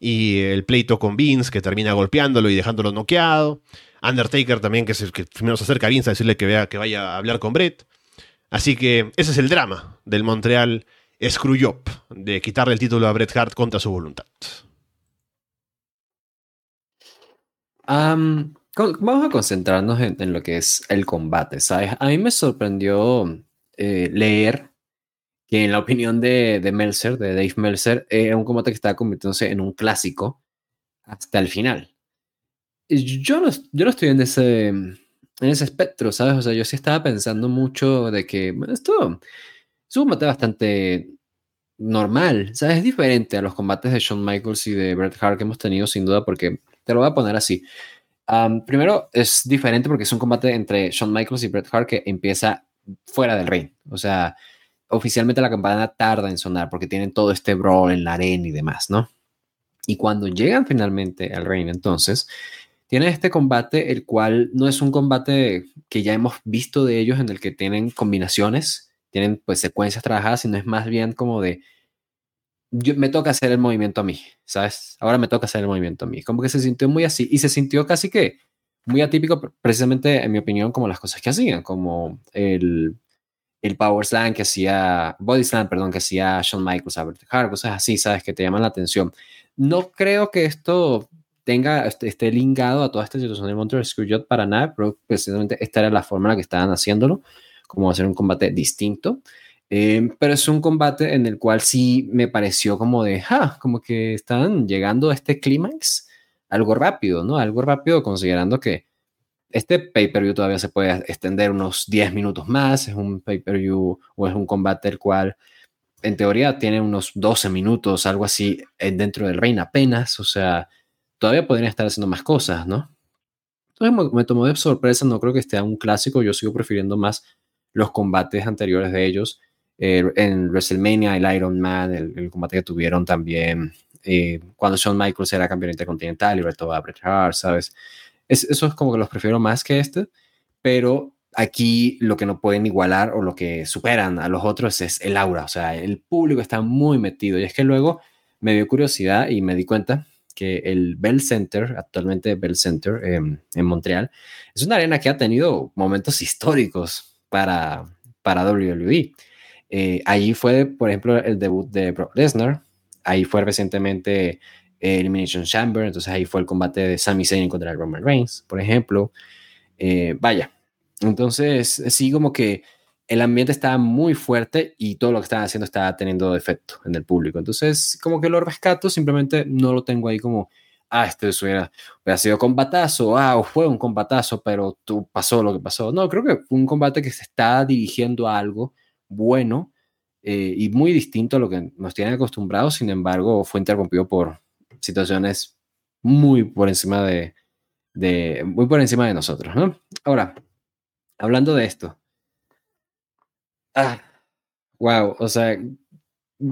Y el pleito con Vince que termina golpeándolo y dejándolo noqueado. Undertaker también que, que primero se acerca a Vince a decirle que, vea, que vaya a hablar con Brett. Así que ese es el drama del Montreal Screwjob, de quitarle el título a Bret Hart contra su voluntad. vamos a concentrarnos en, lo que es el combate, ¿sabes? A mí me sorprendió eh, leer que en la opinión de, de de Dave Meltzer, era un combate que estaba convirtiéndose en un clásico hasta el final. Yo no, yo no estoy en ese, ese espectro, ¿sabes? O sea, yo sí estaba pensando mucho de que esto es un combate bastante normal, ¿sabes? Es diferente a los combates de Shawn Michaels y de Bret Hart que hemos tenido sin duda porque te lo voy a poner así. primero, es diferente porque es un combate entre Shawn Michaels y Bret Hart que empieza fuera del ring. O sea, oficialmente la campana tarda en sonar porque tienen todo este brawl en la arena y demás, ¿no? Y cuando llegan finalmente al ring, entonces, tienen este combate, el cual no es un combate que ya hemos visto de ellos en el que tienen combinaciones, tienen pues secuencias trabajadas, sino es más bien como de yo, me toca hacer el movimiento a mí, ¿sabes? Ahora me toca hacer el movimiento a mí. Como que se sintió muy así y se sintió casi que muy atípico, precisamente en mi opinión, como las cosas que hacían, como el, el Power Slam que hacía, Body Slam, perdón, que hacía Shawn Michaels, Albert Hart, cosas así, ¿sabes? Que te llaman la atención. No creo que esto tenga, esté, esté ligado a toda esta situación de Montreal Screwjob para nada, pero precisamente esta era la forma en la que estaban haciéndolo, como hacer un combate distinto. Em, pero es un combate en el cual sí me pareció como de, ah, como que están llegando a este clímax algo rápido, ¿no? Algo rápido considerando que este pay-per-view todavía se puede extender unos 10 minutos más, es un pay-per-view o es un combate el cual en teoría tiene unos 12 minutos, algo así, eh, dentro del reino apenas, o sea, todavía podrían estar haciendo más cosas, ¿no? Entonces me tomó de sorpresa, no creo que esté un clásico, yo sigo prefiriendo más los combates anteriores de ellos eh, en WrestleMania, el Iron Man, el, combate que tuvieron también eh, cuando Shawn Michaels era campeón intercontinental y retó a Bret Hart, ¿sabes? eso es como que los prefiero más que este, pero aquí lo que no pueden igualar o lo que superan a los otros es el aura, o sea, el público está muy metido y es que luego me dio curiosidad y me di cuenta que el Bell Center, actualmente Bell Center en Montreal, es una arena que ha tenido momentos históricos para, para WWE. Eh, ahí fue, por ejemplo, el debut de Brock Lesnar. Ahí fue recientemente Elimination Chamber. Entonces ahí fue el combate de Sami Zayn contra Roman Reigns, por ejemplo. Eh, vaya. Entonces, sí, como que el ambiente estaba muy fuerte y todo lo que estaban haciendo estaba teniendo efecto en el público. Entonces, como que lo rescato, simplemente no lo tengo ahí como, ah, este hubiera, hubiera sido combatazo, ah, fue un combatazo, pero tú pasó lo que pasó. No, creo que fue un combate que se está dirigiendo a algo bueno eh, y muy distinto a lo que nos tienen acostumbrados, sin embargo, fue interrumpido por situaciones muy por encima de, muy por encima de nosotros, ¿no? Ahora, hablando de esto, ah, wow, o sea,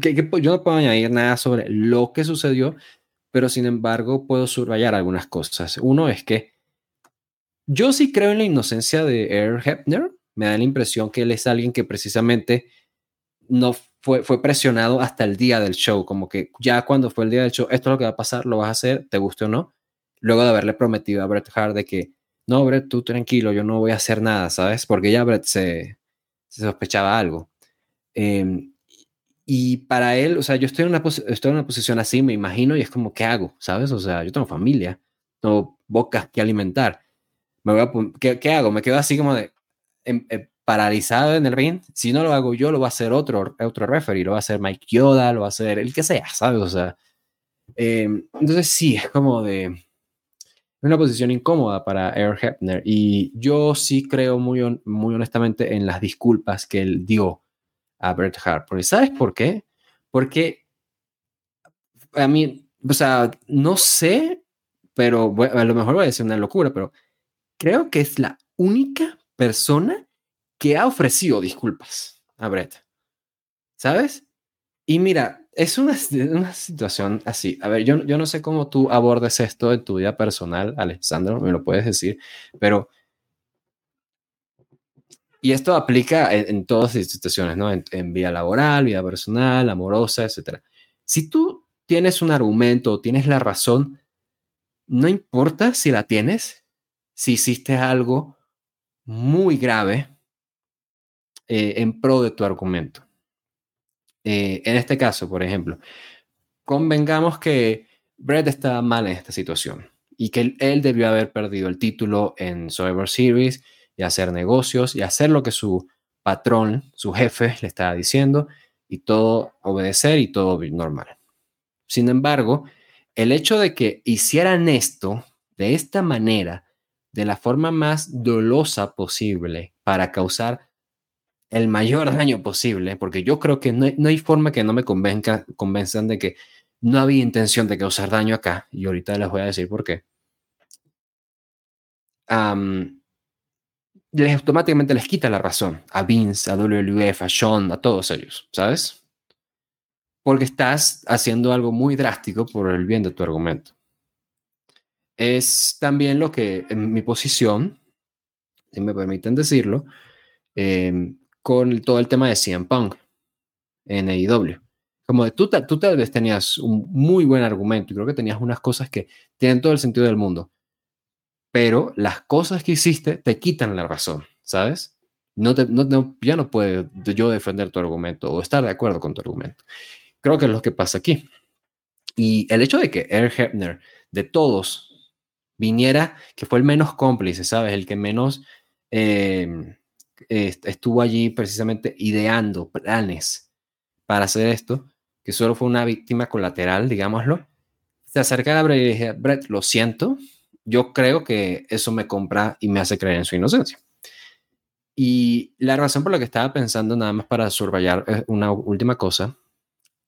que, yo no puedo añadir nada sobre lo que sucedió, pero sin embargo puedo subrayar algunas cosas. Uno es que yo sí creo en la inocencia de Air Hepner, me da la impresión que él es alguien que precisamente no fue, fue presionado hasta el día del show, como que ya cuando fue el día del show, esto es lo que va a pasar, lo vas a hacer, te guste o no, luego de haberle prometido a Bret Hart de que, no, Bret, tú tranquilo, yo no voy a hacer nada, ¿sabes? Porque ya Bret se, sospechaba algo. Em, y para él, o sea, yo estoy en, una estoy en una posición así, me imagino, y es como, ¿qué hago? ¿Sabes? O sea, yo tengo familia, tengo bocas que alimentar. Me voy a, ¿qué, ¿Qué hago? Me quedo así como de, Em, eh, paralizado en el ring. Si no lo hago yo, lo va a hacer otro, otro referee, lo va a hacer Mike Yoda, lo va a hacer el que sea, ¿sabes? O sea, em, entonces sí, es como de una posición incómoda para Air Hepner. Y yo sí creo muy, muy honestamente en las disculpas que él dio a Bret Hart. Porque, ¿sabes por qué? Porque a mí, o sea, no sé, pero a lo mejor voy a decir una locura, pero creo que es la única persona que ha ofrecido disculpas a Brett. ¿Sabes? Y mira, es una, una situación así. A ver, yo, yo no sé cómo tú abordes esto en tu vida personal, Alexandro, me lo puedes decir, pero... Y esto aplica en, todas las situaciones, ¿no? En, en, vida laboral, vida personal, amorosa, etc. Si tú tienes un argumento tienes la razón, no importa si la tienes, si hiciste algo muy grave eh, en pro de tu argumento. Eh, en este caso, por ejemplo, convengamos que Brett está mal en esta situación y que él, debió haber perdido el título en Survivor Series y hacer negocios y hacer lo que su patrón, su jefe le estaba diciendo y todo obedecer y todo normal. Sin embargo, el hecho de que hicieran esto de esta manera, de la forma más dolosa posible para causar el mayor daño posible, porque yo creo que no hay, forma que no me convenza, convenzan de que no había intención de causar daño acá, y ahorita les voy a decir por qué. les, automáticamente les quita la razón a Vince, a WWF, a Sean, a todos ellos, ¿sabes? Porque estás haciendo algo muy drástico por el bien de tu argumento. Es también lo que, en mi posición, si me permiten decirlo, em, con todo el tema de CM Punk en AEW. Como de, tú, tú tal vez tenías un muy buen argumento y creo que tenías unas cosas que tienen todo el sentido del mundo, pero las cosas que hiciste te quitan la razón, ¿sabes? No, te, no, ya no puedo yo defender tu argumento o estar de acuerdo con tu argumento. Creo que es lo que pasa aquí. Y el hecho de que Eric Hebner, de todos, viniera, que fue el menos cómplice, ¿sabes? El que menos eh, estuvo allí precisamente ideando planes para hacer esto, que solo fue una víctima colateral, digámoslo. Se acerca a Brett y dije, Brett, lo siento, yo creo que eso me compra y me hace creer en su inocencia. Y la razón por la que estaba pensando, nada más para subrayar eh, una última cosa,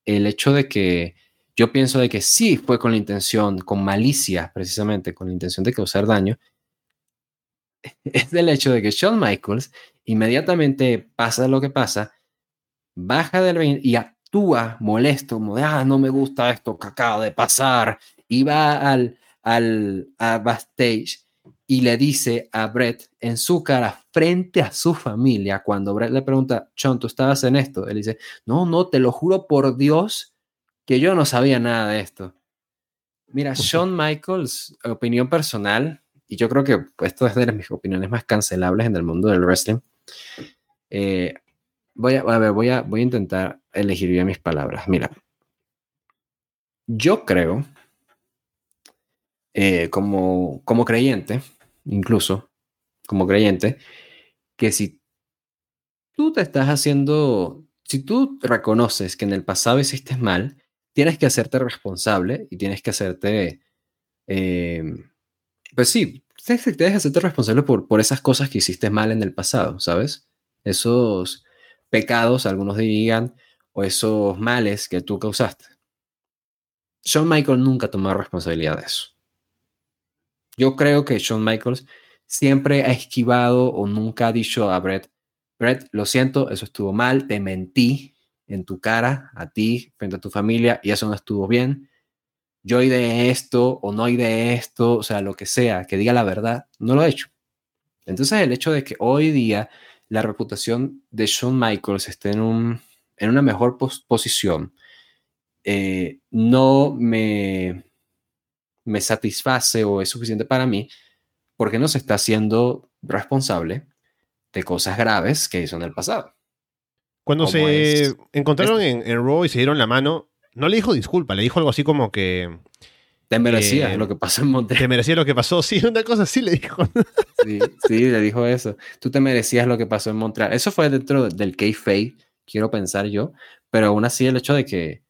el hecho de que yo pienso de que sí fue con la intención, con malicia, precisamente, con la intención de causar daño, [LAUGHS] es el hecho de que Shawn Michaels inmediatamente pasa lo que pasa, baja del ring y actúa molesto, como de, ah, no me gusta esto que acaba de pasar, y va al, al a backstage y le dice a Brett en su cara, frente a su familia, cuando Brett le pregunta, Sean, ¿tú estabas en esto? Él dice, no, no, te lo juro por Dios que yo no sabía nada de esto. Mira, Shawn Michaels, opinión personal, y yo creo que esto es de mis opiniones más cancelables en el mundo del wrestling. Eh, voy, a, a, ver, voy, a, voy a intentar elegir bien mis palabras. Mira, yo creo, eh, como, como creyente, incluso como creyente, que si tú te estás haciendo, si tú reconoces que en el pasado hiciste mal, tienes que hacerte responsable y tienes que hacerte, eh, pues sí, tienes que hacerte responsable por, por esas cosas que hiciste mal en el pasado, ¿sabes? Esos pecados, algunos digan, o esos males que tú causaste. Shawn Michaels nunca tomó responsabilidad de eso. Yo creo que Shawn Michaels siempre ha esquivado o nunca ha dicho a Brett, Brett, lo siento, eso estuvo mal, te mentí en tu cara, a ti, frente a tu familia, y eso no estuvo bien yo de esto o no de esto, o sea, lo que sea, que diga la verdad, no lo he hecho. Entonces el hecho de que hoy día la reputación de Shawn Michaels esté en, un, en una mejor posición, eh, no me, me satisface o es suficiente para mí porque no se está haciendo responsable de cosas graves que hizo en el pasado. Cuando se encontraron en, en Raw y se dieron la mano, no le dijo disculpa, le dijo algo así como que. Te merecía lo que pasó en Montreal. Te merecía lo que pasó, sí, una cosa así le dijo. [LAUGHS] Sí, sí, le dijo eso. Tú te merecías lo que pasó en Montreal. Eso fue dentro del kayfabe, quiero pensar yo, pero aún así el hecho de que,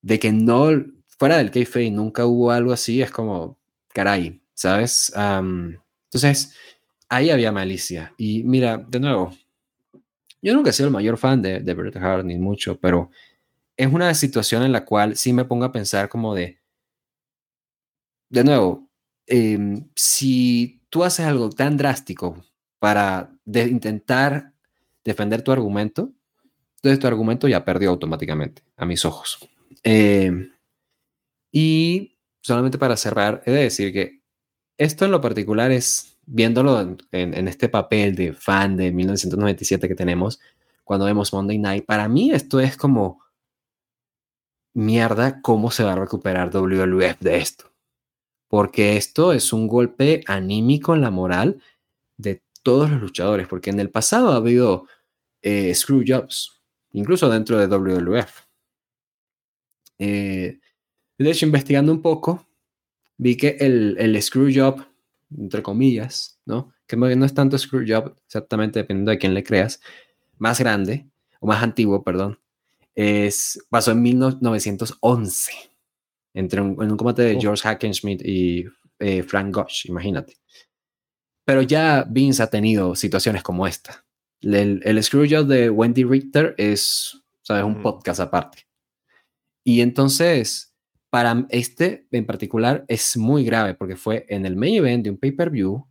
de que no, fuera del kayfabe nunca hubo algo así, es como, caray, ¿sabes? entonces, ahí había malicia. Y mira, de nuevo, yo nunca he sido el mayor fan de, de Bret Hart, ni mucho, pero es una situación en la cual sí me pongo a pensar como de, de nuevo, em, si tú haces algo tan drástico para intentar defender tu argumento, entonces tu argumento ya perdió automáticamente, a mis ojos. Em, y solamente para cerrar, he de decir que esto en lo particular es, viéndolo en, en, este papel de fan de 1997 que tenemos, cuando vemos Monday Night, para mí esto es como mierda, ¿cómo se va a recuperar WWF de esto? Porque esto es un golpe anímico en la moral de todos los luchadores, porque en el pasado ha habido eh, screw jobs, incluso dentro de WWF. Eh, de hecho, investigando un poco, vi que el, el screw job, entre comillas, ¿no? Que no es tanto screw job, exactamente dependiendo de quién le creas, más grande, o más antiguo, perdón, es, pasó en 1911, entre un, en un combate de oh. George Hackenschmidt y eh, Frank Gosh, imagínate. Pero ya Vince ha tenido situaciones como esta. El, el Screwjob de Wendy Richter es, ¿sabes? Un podcast aparte. Y entonces, para este en particular es muy grave porque fue en el main event de un pay-per-view,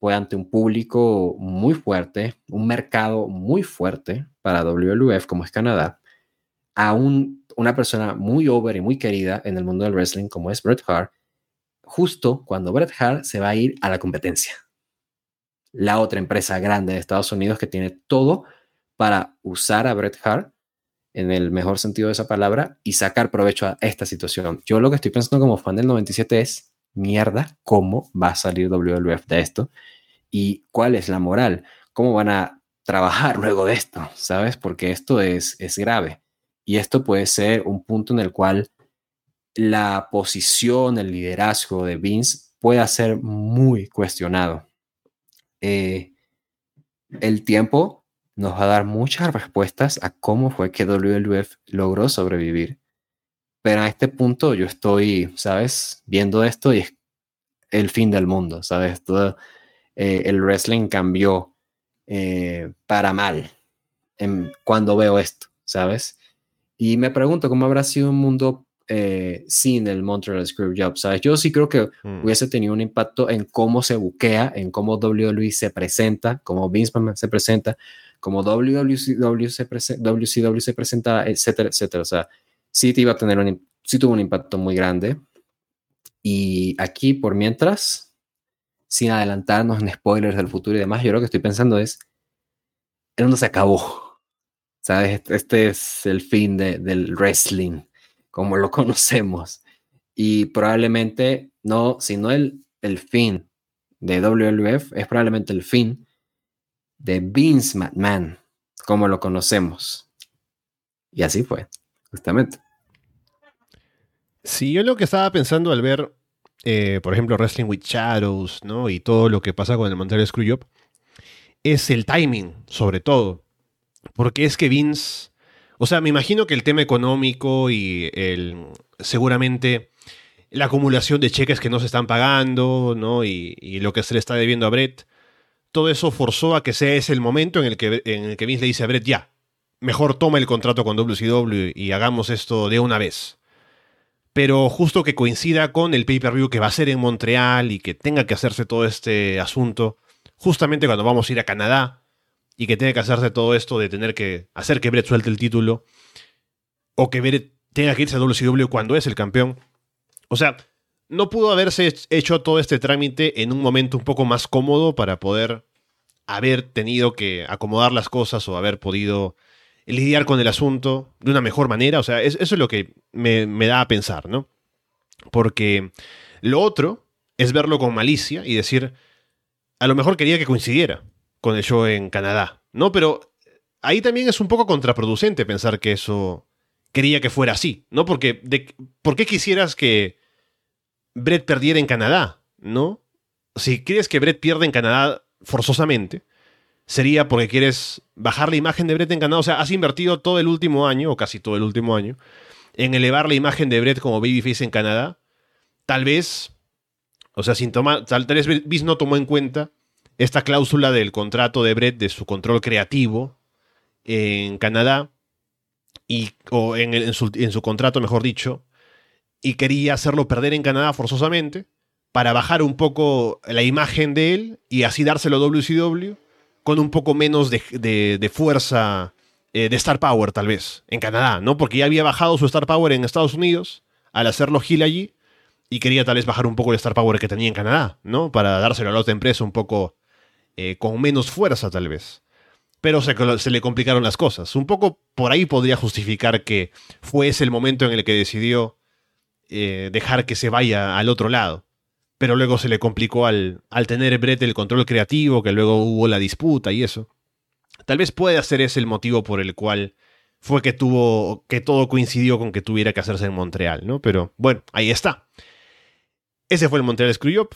fue ante un público muy fuerte, un mercado muy fuerte para WWF como es Canadá, a un, una persona muy over y muy querida en el mundo del wrestling como es Bret Hart, justo cuando Bret Hart se va a ir a la competencia. La otra empresa grande de Estados Unidos que tiene todo para usar a Bret Hart en el mejor sentido de esa palabra y sacar provecho a esta situación. Yo lo que estoy pensando como fan del 97 es, mierda, ¿cómo va a salir WWF de esto? ¿Y cuál es la moral? ¿Cómo van a trabajar luego de esto? ¿Sabes? Porque esto es, es grave. Y esto puede ser un punto en el cual la posición, el liderazgo de Vince pueda ser muy cuestionado. Eh, el tiempo nos va a dar muchas respuestas a cómo fue que WWF logró sobrevivir. Pero a este punto yo estoy, ¿sabes? Viendo esto y es el fin del mundo, ¿sabes? Todo eh, el wrestling cambió eh, para mal cuando veo esto, ¿sabes? Y me pregunto cómo habrá sido un mundo eh, sin el Montreal Screwjob, ¿sabes? Yo sí creo que mm. hubiese tenido un impacto en cómo se buquea, en cómo WWE se presenta, cómo Vince McMahon se presenta, cómo WCW se, WCW se presenta, etcétera, etcétera. O sea, sí te iba a tener un, sí tuvo un impacto muy grande. Y aquí, por mientras, sin adelantarnos en spoilers del futuro y demás, yo lo que estoy pensando es, el mundo se acabó ¿Sabes? Este es el fin del wrestling, como lo [LAUGHS] conocemos. Y probablemente, no, si no el, el fin de WWF, es probablemente el fin de Vince McMahon, como lo conocemos. Y así fue, justamente. Sí, yo lo que estaba pensando al ver, eh, por ejemplo, Wrestling with Shadows, ¿no? Y todo lo que pasa con el Montreal Screwjob, es el timing, sobre todo. Porque es que Vince. O sea, me imagino que el tema económico y el. seguramente la acumulación de cheques que no se están pagando, ¿no? Y, lo que se le está debiendo a Brett. Todo eso forzó a que sea ese el momento en el que, en el que Vince le dice a Brett, ya, mejor toma el contrato con WCW y hagamos esto de una vez. Pero justo que coincida con el pay-per-view que va a ser en Montreal y que tenga que hacerse todo este asunto, justamente cuando vamos a ir a Canadá, y que tiene que hacerse todo esto de tener que hacer que Brett suelte el título o que Brett tenga que irse a WCW cuando es el campeón. O sea, no pudo haberse hecho todo este trámite en un momento un poco más cómodo para poder haber tenido que acomodar las cosas o haber podido lidiar con el asunto de una mejor manera. O sea, eso es lo que me, me da a pensar, ¿no? Porque lo otro es verlo con malicia y decir, a lo mejor quería que coincidiera con el show en Canadá, ¿no? Pero ahí también es un poco contraproducente pensar que eso quería que fuera así, ¿no? Porque, ¿por qué quisieras que Brett perdiera en Canadá, ¿no? Si quieres que Brett pierda en Canadá forzosamente, sería porque quieres bajar la imagen de Brett en Canadá. O sea, has invertido todo el último año, o casi todo el último año, en elevar la imagen de Brett como babyface en Canadá. Tal vez, o sea, sin tomar, tal vez Vince no tomó en cuenta esta cláusula del contrato de Brett de su control creativo en Canadá, y, o en, su, en su contrato, mejor dicho, y quería hacerlo perder en Canadá forzosamente para bajar un poco la imagen de él y así dárselo WCW con un poco menos de, fuerza eh, de Star Power, tal vez, en Canadá, ¿no? Porque ya había bajado su Star Power en Estados Unidos al hacerlo Gil allí y quería tal vez bajar un poco el Star Power que tenía en Canadá, ¿no? Para dárselo a la otra empresa un poco eh, con menos fuerza tal vez. Pero se, le complicaron las cosas. Un poco por ahí podría justificar que fue ese el momento en el que decidió eh, dejar que se vaya al otro lado. Pero luego se le complicó al, al tener Brett el control creativo, que luego hubo la disputa y eso. Tal vez pueda ser ese el motivo por el cual fue que tuvo que todo coincidió con que tuviera que hacerse en Montreal, ¿no? Pero bueno, ahí está. ese fue el Montreal Screwjob.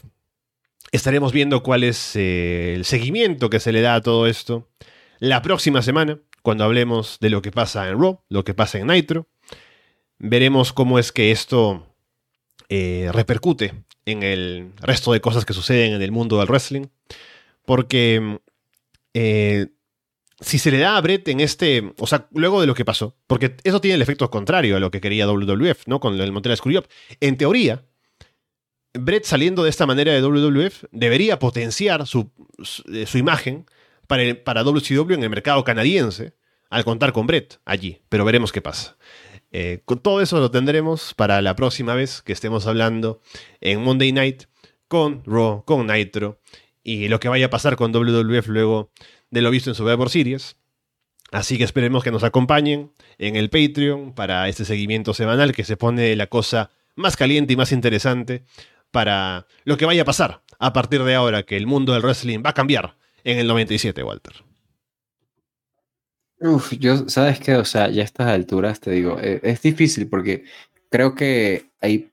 Estaremos viendo cuál es eh, el seguimiento que se le da a todo esto la próxima semana, cuando hablemos de lo que pasa en Raw, lo que pasa en Nitro. Veremos cómo es que esto eh, repercute en el resto de cosas que suceden en el mundo del wrestling. Porque eh, si se le da a Brett en este, o sea, luego de lo que pasó, porque eso tiene el efecto contrario a lo que quería WWF, ¿no? Con el Montreal Screwjob. En teoría, Brett saliendo de esta manera de WWF debería potenciar su, su imagen para, para WCW en el mercado canadiense al contar con Brett allí, pero veremos qué pasa. Eh, con todo eso lo tendremos para la próxima vez que estemos hablando en Monday Night con Raw, con Nitro y lo que vaya a pasar con WWF luego de lo visto en Survivor Series. Así que esperemos que nos acompañen en el Patreon para este seguimiento semanal que se pone la cosa más caliente y más interesante para lo que vaya a pasar a partir de ahora que el mundo del wrestling va a cambiar en el 97, Walter. Uf, yo, ¿sabes qué? O sea, ya a estas alturas te digo, es, es difícil porque creo que hay,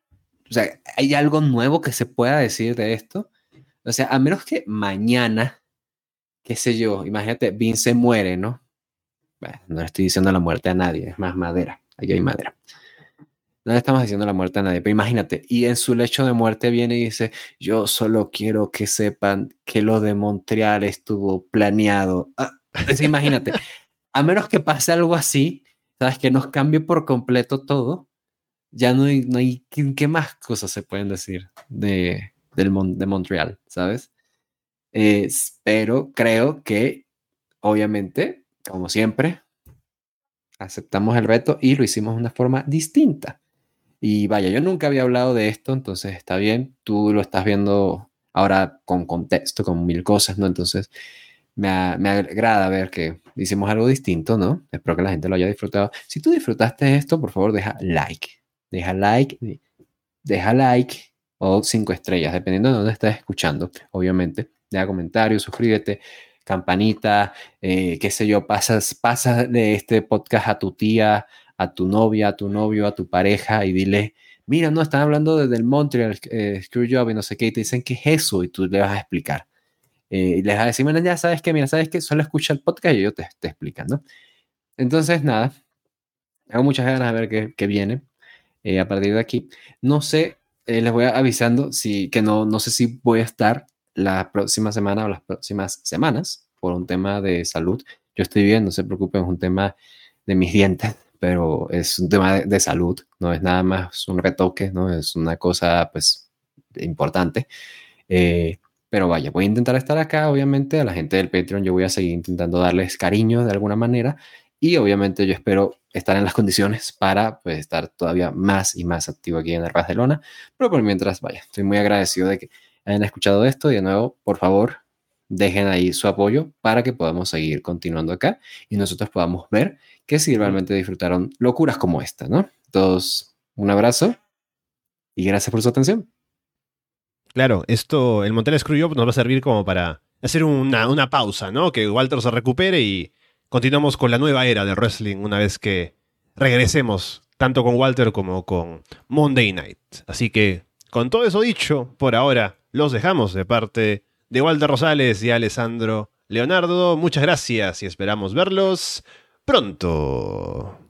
o sea, hay algo nuevo que se pueda decir de esto. O sea, a menos que mañana, qué sé yo, imagínate, Vince muere, ¿no? Bueno, no estoy diciendo la muerte a nadie, es más madera, aquí hay madera. No le estamos diciendo la muerte a nadie, pero imagínate, y en su lecho de muerte viene y dice, yo solo quiero que sepan que lo de Montreal estuvo planeado. Ah, imagínate, a menos que pase algo así, sabes, que nos cambie por completo todo, ya no hay, no hay ¿qué, más cosas se pueden decir de, del Mon, de Montreal, ¿sabes? Pero creo que, obviamente, como siempre, aceptamos el reto y lo hicimos de una forma distinta. Y vaya, yo nunca había hablado de esto, entonces está bien, tú lo estás viendo ahora con contexto, con mil cosas, ¿no? Entonces, me, me, agrada ver que hicimos algo distinto, ¿no? Espero que la gente lo haya disfrutado. Si tú disfrutaste esto, por favor, deja like. Deja like, deja like o cinco estrellas, dependiendo de dónde estés escuchando, obviamente. Deja comentarios, suscríbete, campanita, eh, qué sé yo, pasas, pasas de este podcast a tu tía, a tu novia, a tu novio, a tu pareja y dile, mira, no, están hablando desde el Montreal eh, Screwjob y no sé qué, y te dicen que es eso y tú le vas a explicar. Eh, y les vas a decir, bueno, ya sabes que, mira, sabes que solo escucha el podcast y yo te, te explican, ¿no? Entonces, nada, tengo muchas ganas de ver qué, qué viene eh, a partir de aquí. No sé, eh, les voy avisando si, que no, no sé si voy a estar la próxima semana o las próximas semanas por un tema de salud. Yo estoy bien, no se preocupen, es un tema de mis dientes, pero es un tema de, salud, no es nada más un retoque, ¿no? Es una cosa, pues, importante. Eh, pero vaya, voy a intentar estar acá, obviamente, a la gente del Patreon yo voy a seguir intentando darles cariño de alguna manera y obviamente yo espero estar en las condiciones para pues, estar todavía más y más activo aquí en el Barcelona, pero por mientras, vaya, estoy muy agradecido de que hayan escuchado esto y de nuevo, por favor, dejen ahí su apoyo para que podamos seguir continuando acá y nosotros podamos ver que si realmente disfrutaron locuras como esta, ¿no? Todos, un abrazo y gracias por su atención. Claro, esto, el Montreal Screwjob nos va a servir como para hacer una, una, pausa, ¿no? Que Walter se recupere y continuamos con la nueva era del wrestling una vez que regresemos, tanto con Walter como con Monday Night. Así que, con todo eso dicho, por ahora los dejamos de parte de Walter Rosales y Alessandro Leonardo. Muchas gracias y esperamos verlos pronto.